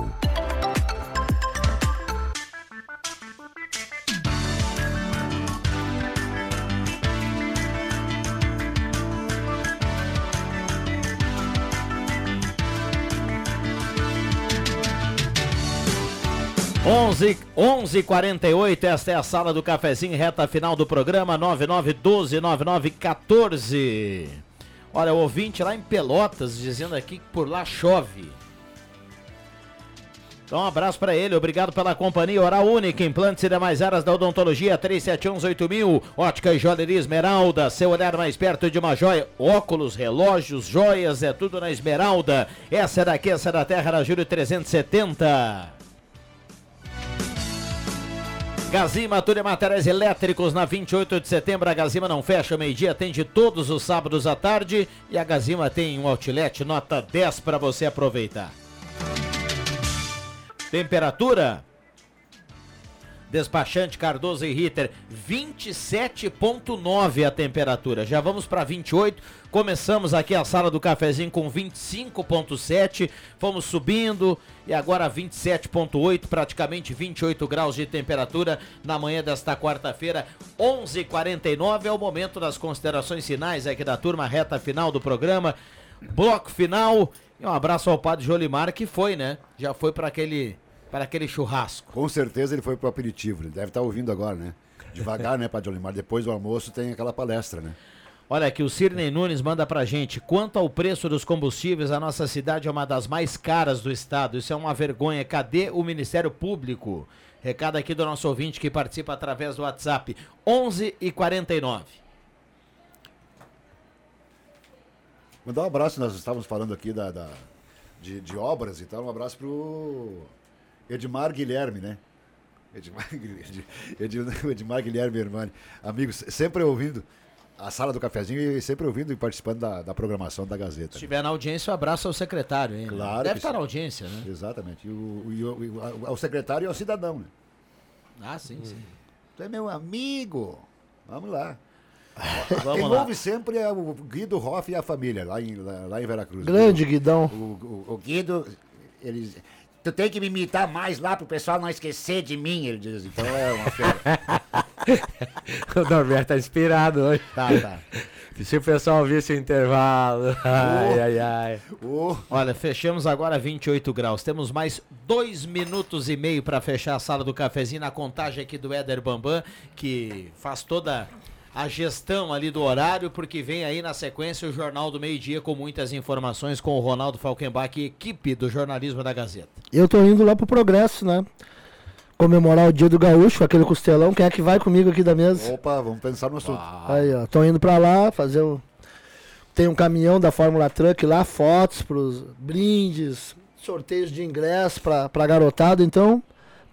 Onze, 11 48 esta é a sala do cafezinho, reta final do programa 9912 9914. Olha, o ouvinte lá em Pelotas dizendo aqui que por lá chove. Então, um abraço para ele, obrigado pela companhia. Oral Única, implantes e demais áreas da odontologia, 3718000. Ótica e joalheria Esmeralda, seu olhar mais perto de uma joia. Óculos, relógios, joias, é tudo na Esmeralda. Essa daqui, essa da Terra, na Júlio 370. Gazima, tudo em materiais elétricos na 28 de setembro. A Gazima não fecha meio-dia, atende todos os sábados à tarde. E a Gazima tem um outlet nota 10 para você aproveitar. Temperatura. Despachante Cardoso e Ritter, 27.9 a temperatura. Já vamos para 28. Começamos aqui a sala do cafezinho com 25.7. Fomos subindo e agora 27.8, praticamente 28 graus de temperatura na manhã desta quarta-feira, 11:49 é o momento das considerações finais aqui da turma reta final do programa. Bloco final. E um abraço ao Padre Jolimar que foi, né? Já foi para aquele para aquele churrasco. Com certeza ele foi pro aperitivo. Ele deve estar ouvindo agora, né? Devagar, né, Padre Olimar? Depois do almoço tem aquela palestra, né? Olha aqui, o Cirnei Nunes manda pra gente. Quanto ao preço dos combustíveis, a nossa cidade é uma das mais caras do estado. Isso é uma vergonha. Cadê o Ministério Público? Recado aqui do nosso ouvinte que participa através do WhatsApp. 11 e 49. Mandar um abraço, nós estávamos falando aqui da, da- de, de obras e tal. Um abraço pro Edmar Guilherme, né? Edmar, Ed- Ed- Edmar Guilherme Hermani. Amigos, sempre ouvindo a sala do cafezinho e sempre ouvindo e participando da, da programação da Gazeta. Se estiver na audiência, um abraço ao secretário, hein? Claro Deve que estar sim. na audiência, né? Exatamente. E o, e o- o- ao secretário e ao cidadão, né? Ah, sim, sim. Tu é meu amigo. Vamos lá. Quem Vamos lá. ouve sempre é o Guido Hoff e a família, lá em, lá, lá em Veracruz. Grande Guidão. O, o Guido, ele. Tu tem que me imitar mais lá pro pessoal não esquecer de mim, ele diz. Então é uma fera. o Norberto tá inspirado hoje. Tá, tá. Se o pessoal ouvir esse intervalo. Ai, ai, ai. Olha, fechamos agora 28 graus. Temos mais dois minutos e meio para fechar a sala do cafezinho na contagem aqui do Éder Bambam, que faz toda a gestão ali do horário, porque vem aí na sequência o Jornal do Meio Dia com muitas informações com o Ronaldo Falkenbach e equipe do jornalismo da Gazeta. Eu tô indo lá pro Progresso, né? Comemorar o dia do gaúcho, aquele costelão. Quem é que vai comigo aqui da mesa? Opa, vamos pensar no assunto. Aí, ó. Tô indo pra lá fazer o. Tem um caminhão da Fórmula Truck lá, fotos pros brindes, sorteios de ingresso pra, pra garotada. Então,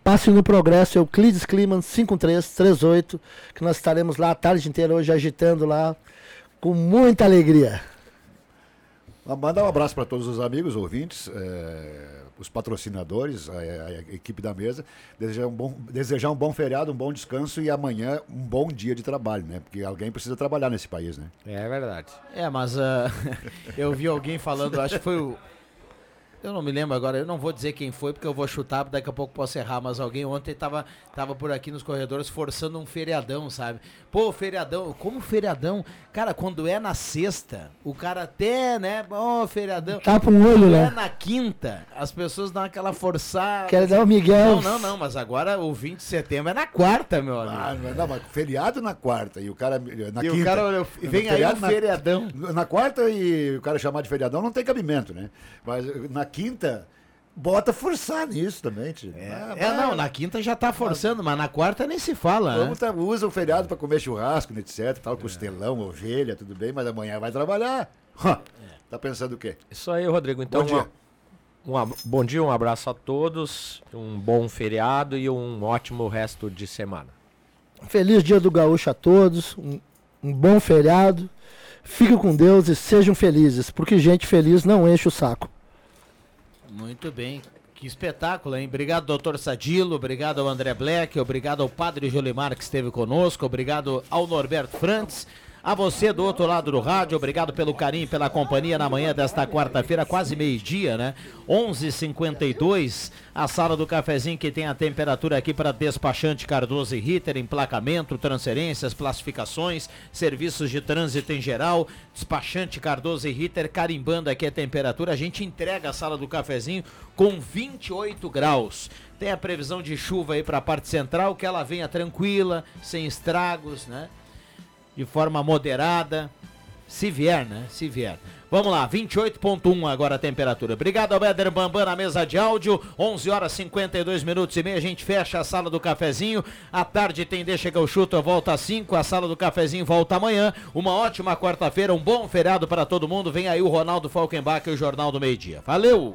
passe no Progresso, Euclides Kliman 5338, que nós estaremos lá a tarde inteira hoje agitando lá com muita alegria. Mandar um abraço para todos os amigos, ouvintes, eh, os patrocinadores, a, a equipe da mesa. Desejar um, bom, desejar um bom feriado, um bom descanso e amanhã um bom dia de trabalho, né? Porque alguém precisa trabalhar nesse país, né? É verdade. É, mas ah, eu vi alguém falando, acho que foi o. Eu não me lembro agora, eu não vou dizer quem foi, porque eu vou chutar, daqui a pouco posso errar, mas alguém ontem tava, tava por aqui nos corredores forçando um feriadão, sabe? Pô, feriadão, como feriadão? Cara, quando é na sexta, o cara até, né? Ó, feriadão. Tapa um olho, Quando né? É na quinta, as pessoas dão aquela forçada. Quer dar o Miguel. Não, não, não, mas agora o 20 de setembro é na quarta, meu amigo. Ah, não, não, mas feriado na quarta e o cara na E o quinta. cara olhou, e vem aí Feriado um na- feriadão. Na, quarta e o cara chamar de feriadão não tem cabimento, né? Mas na quinta bota forçar nisso também, tio. Ah, É, não, na quinta já tá forçando, mas na quarta nem se fala, né? Vamos tá- usa o feriado para comer churrasco, né, etc, tal, costelão, ovelha, tudo bem, mas amanhã vai trabalhar. Hã, Tá pensando o quê? Isso aí, Rodrigo. Então, Bom dia. Um, bom dia, um abraço a todos, um bom feriado e um ótimo resto de semana. Feliz dia do gaúcho a todos, um, um bom feriado. Fiquem com Deus e sejam felizes, porque gente feliz não enche o saco. Muito bem. Que espetáculo, hein? Obrigado, doutor Sadilo. Obrigado ao André Black. Obrigado ao padre Jolimar que esteve conosco. Obrigado ao Norberto Frantz. A você do outro lado do rádio, obrigado pelo carinho, pela companhia na manhã desta quarta-feira, quase meio-dia, né? 11:52. A sala do cafezinho que tem a temperatura aqui para despachante Cardoso e Ritter, emplacamento, transferências, classificações, serviços de trânsito em geral. Despachante Cardoso e Ritter carimbando aqui a temperatura. A gente entrega a sala do cafezinho com 28 graus. Tem a previsão de chuva aí para a parte central, que ela venha tranquila, sem estragos, né? De forma moderada. Se vier, né? Se vier. Vamos lá, 28.1 agora a temperatura. Obrigado ao Éder Bambam na mesa de áudio. 11 horas 52 minutos e meia. A gente fecha a sala do cafezinho. À tarde tem Deixa que eu chuto, eu volto às 5. A sala do cafezinho volta amanhã. Uma ótima quarta-feira, um bom feriado para todo mundo. Vem aí o Ronaldo Falkenbach e o Jornal do Meio Dia. Valeu!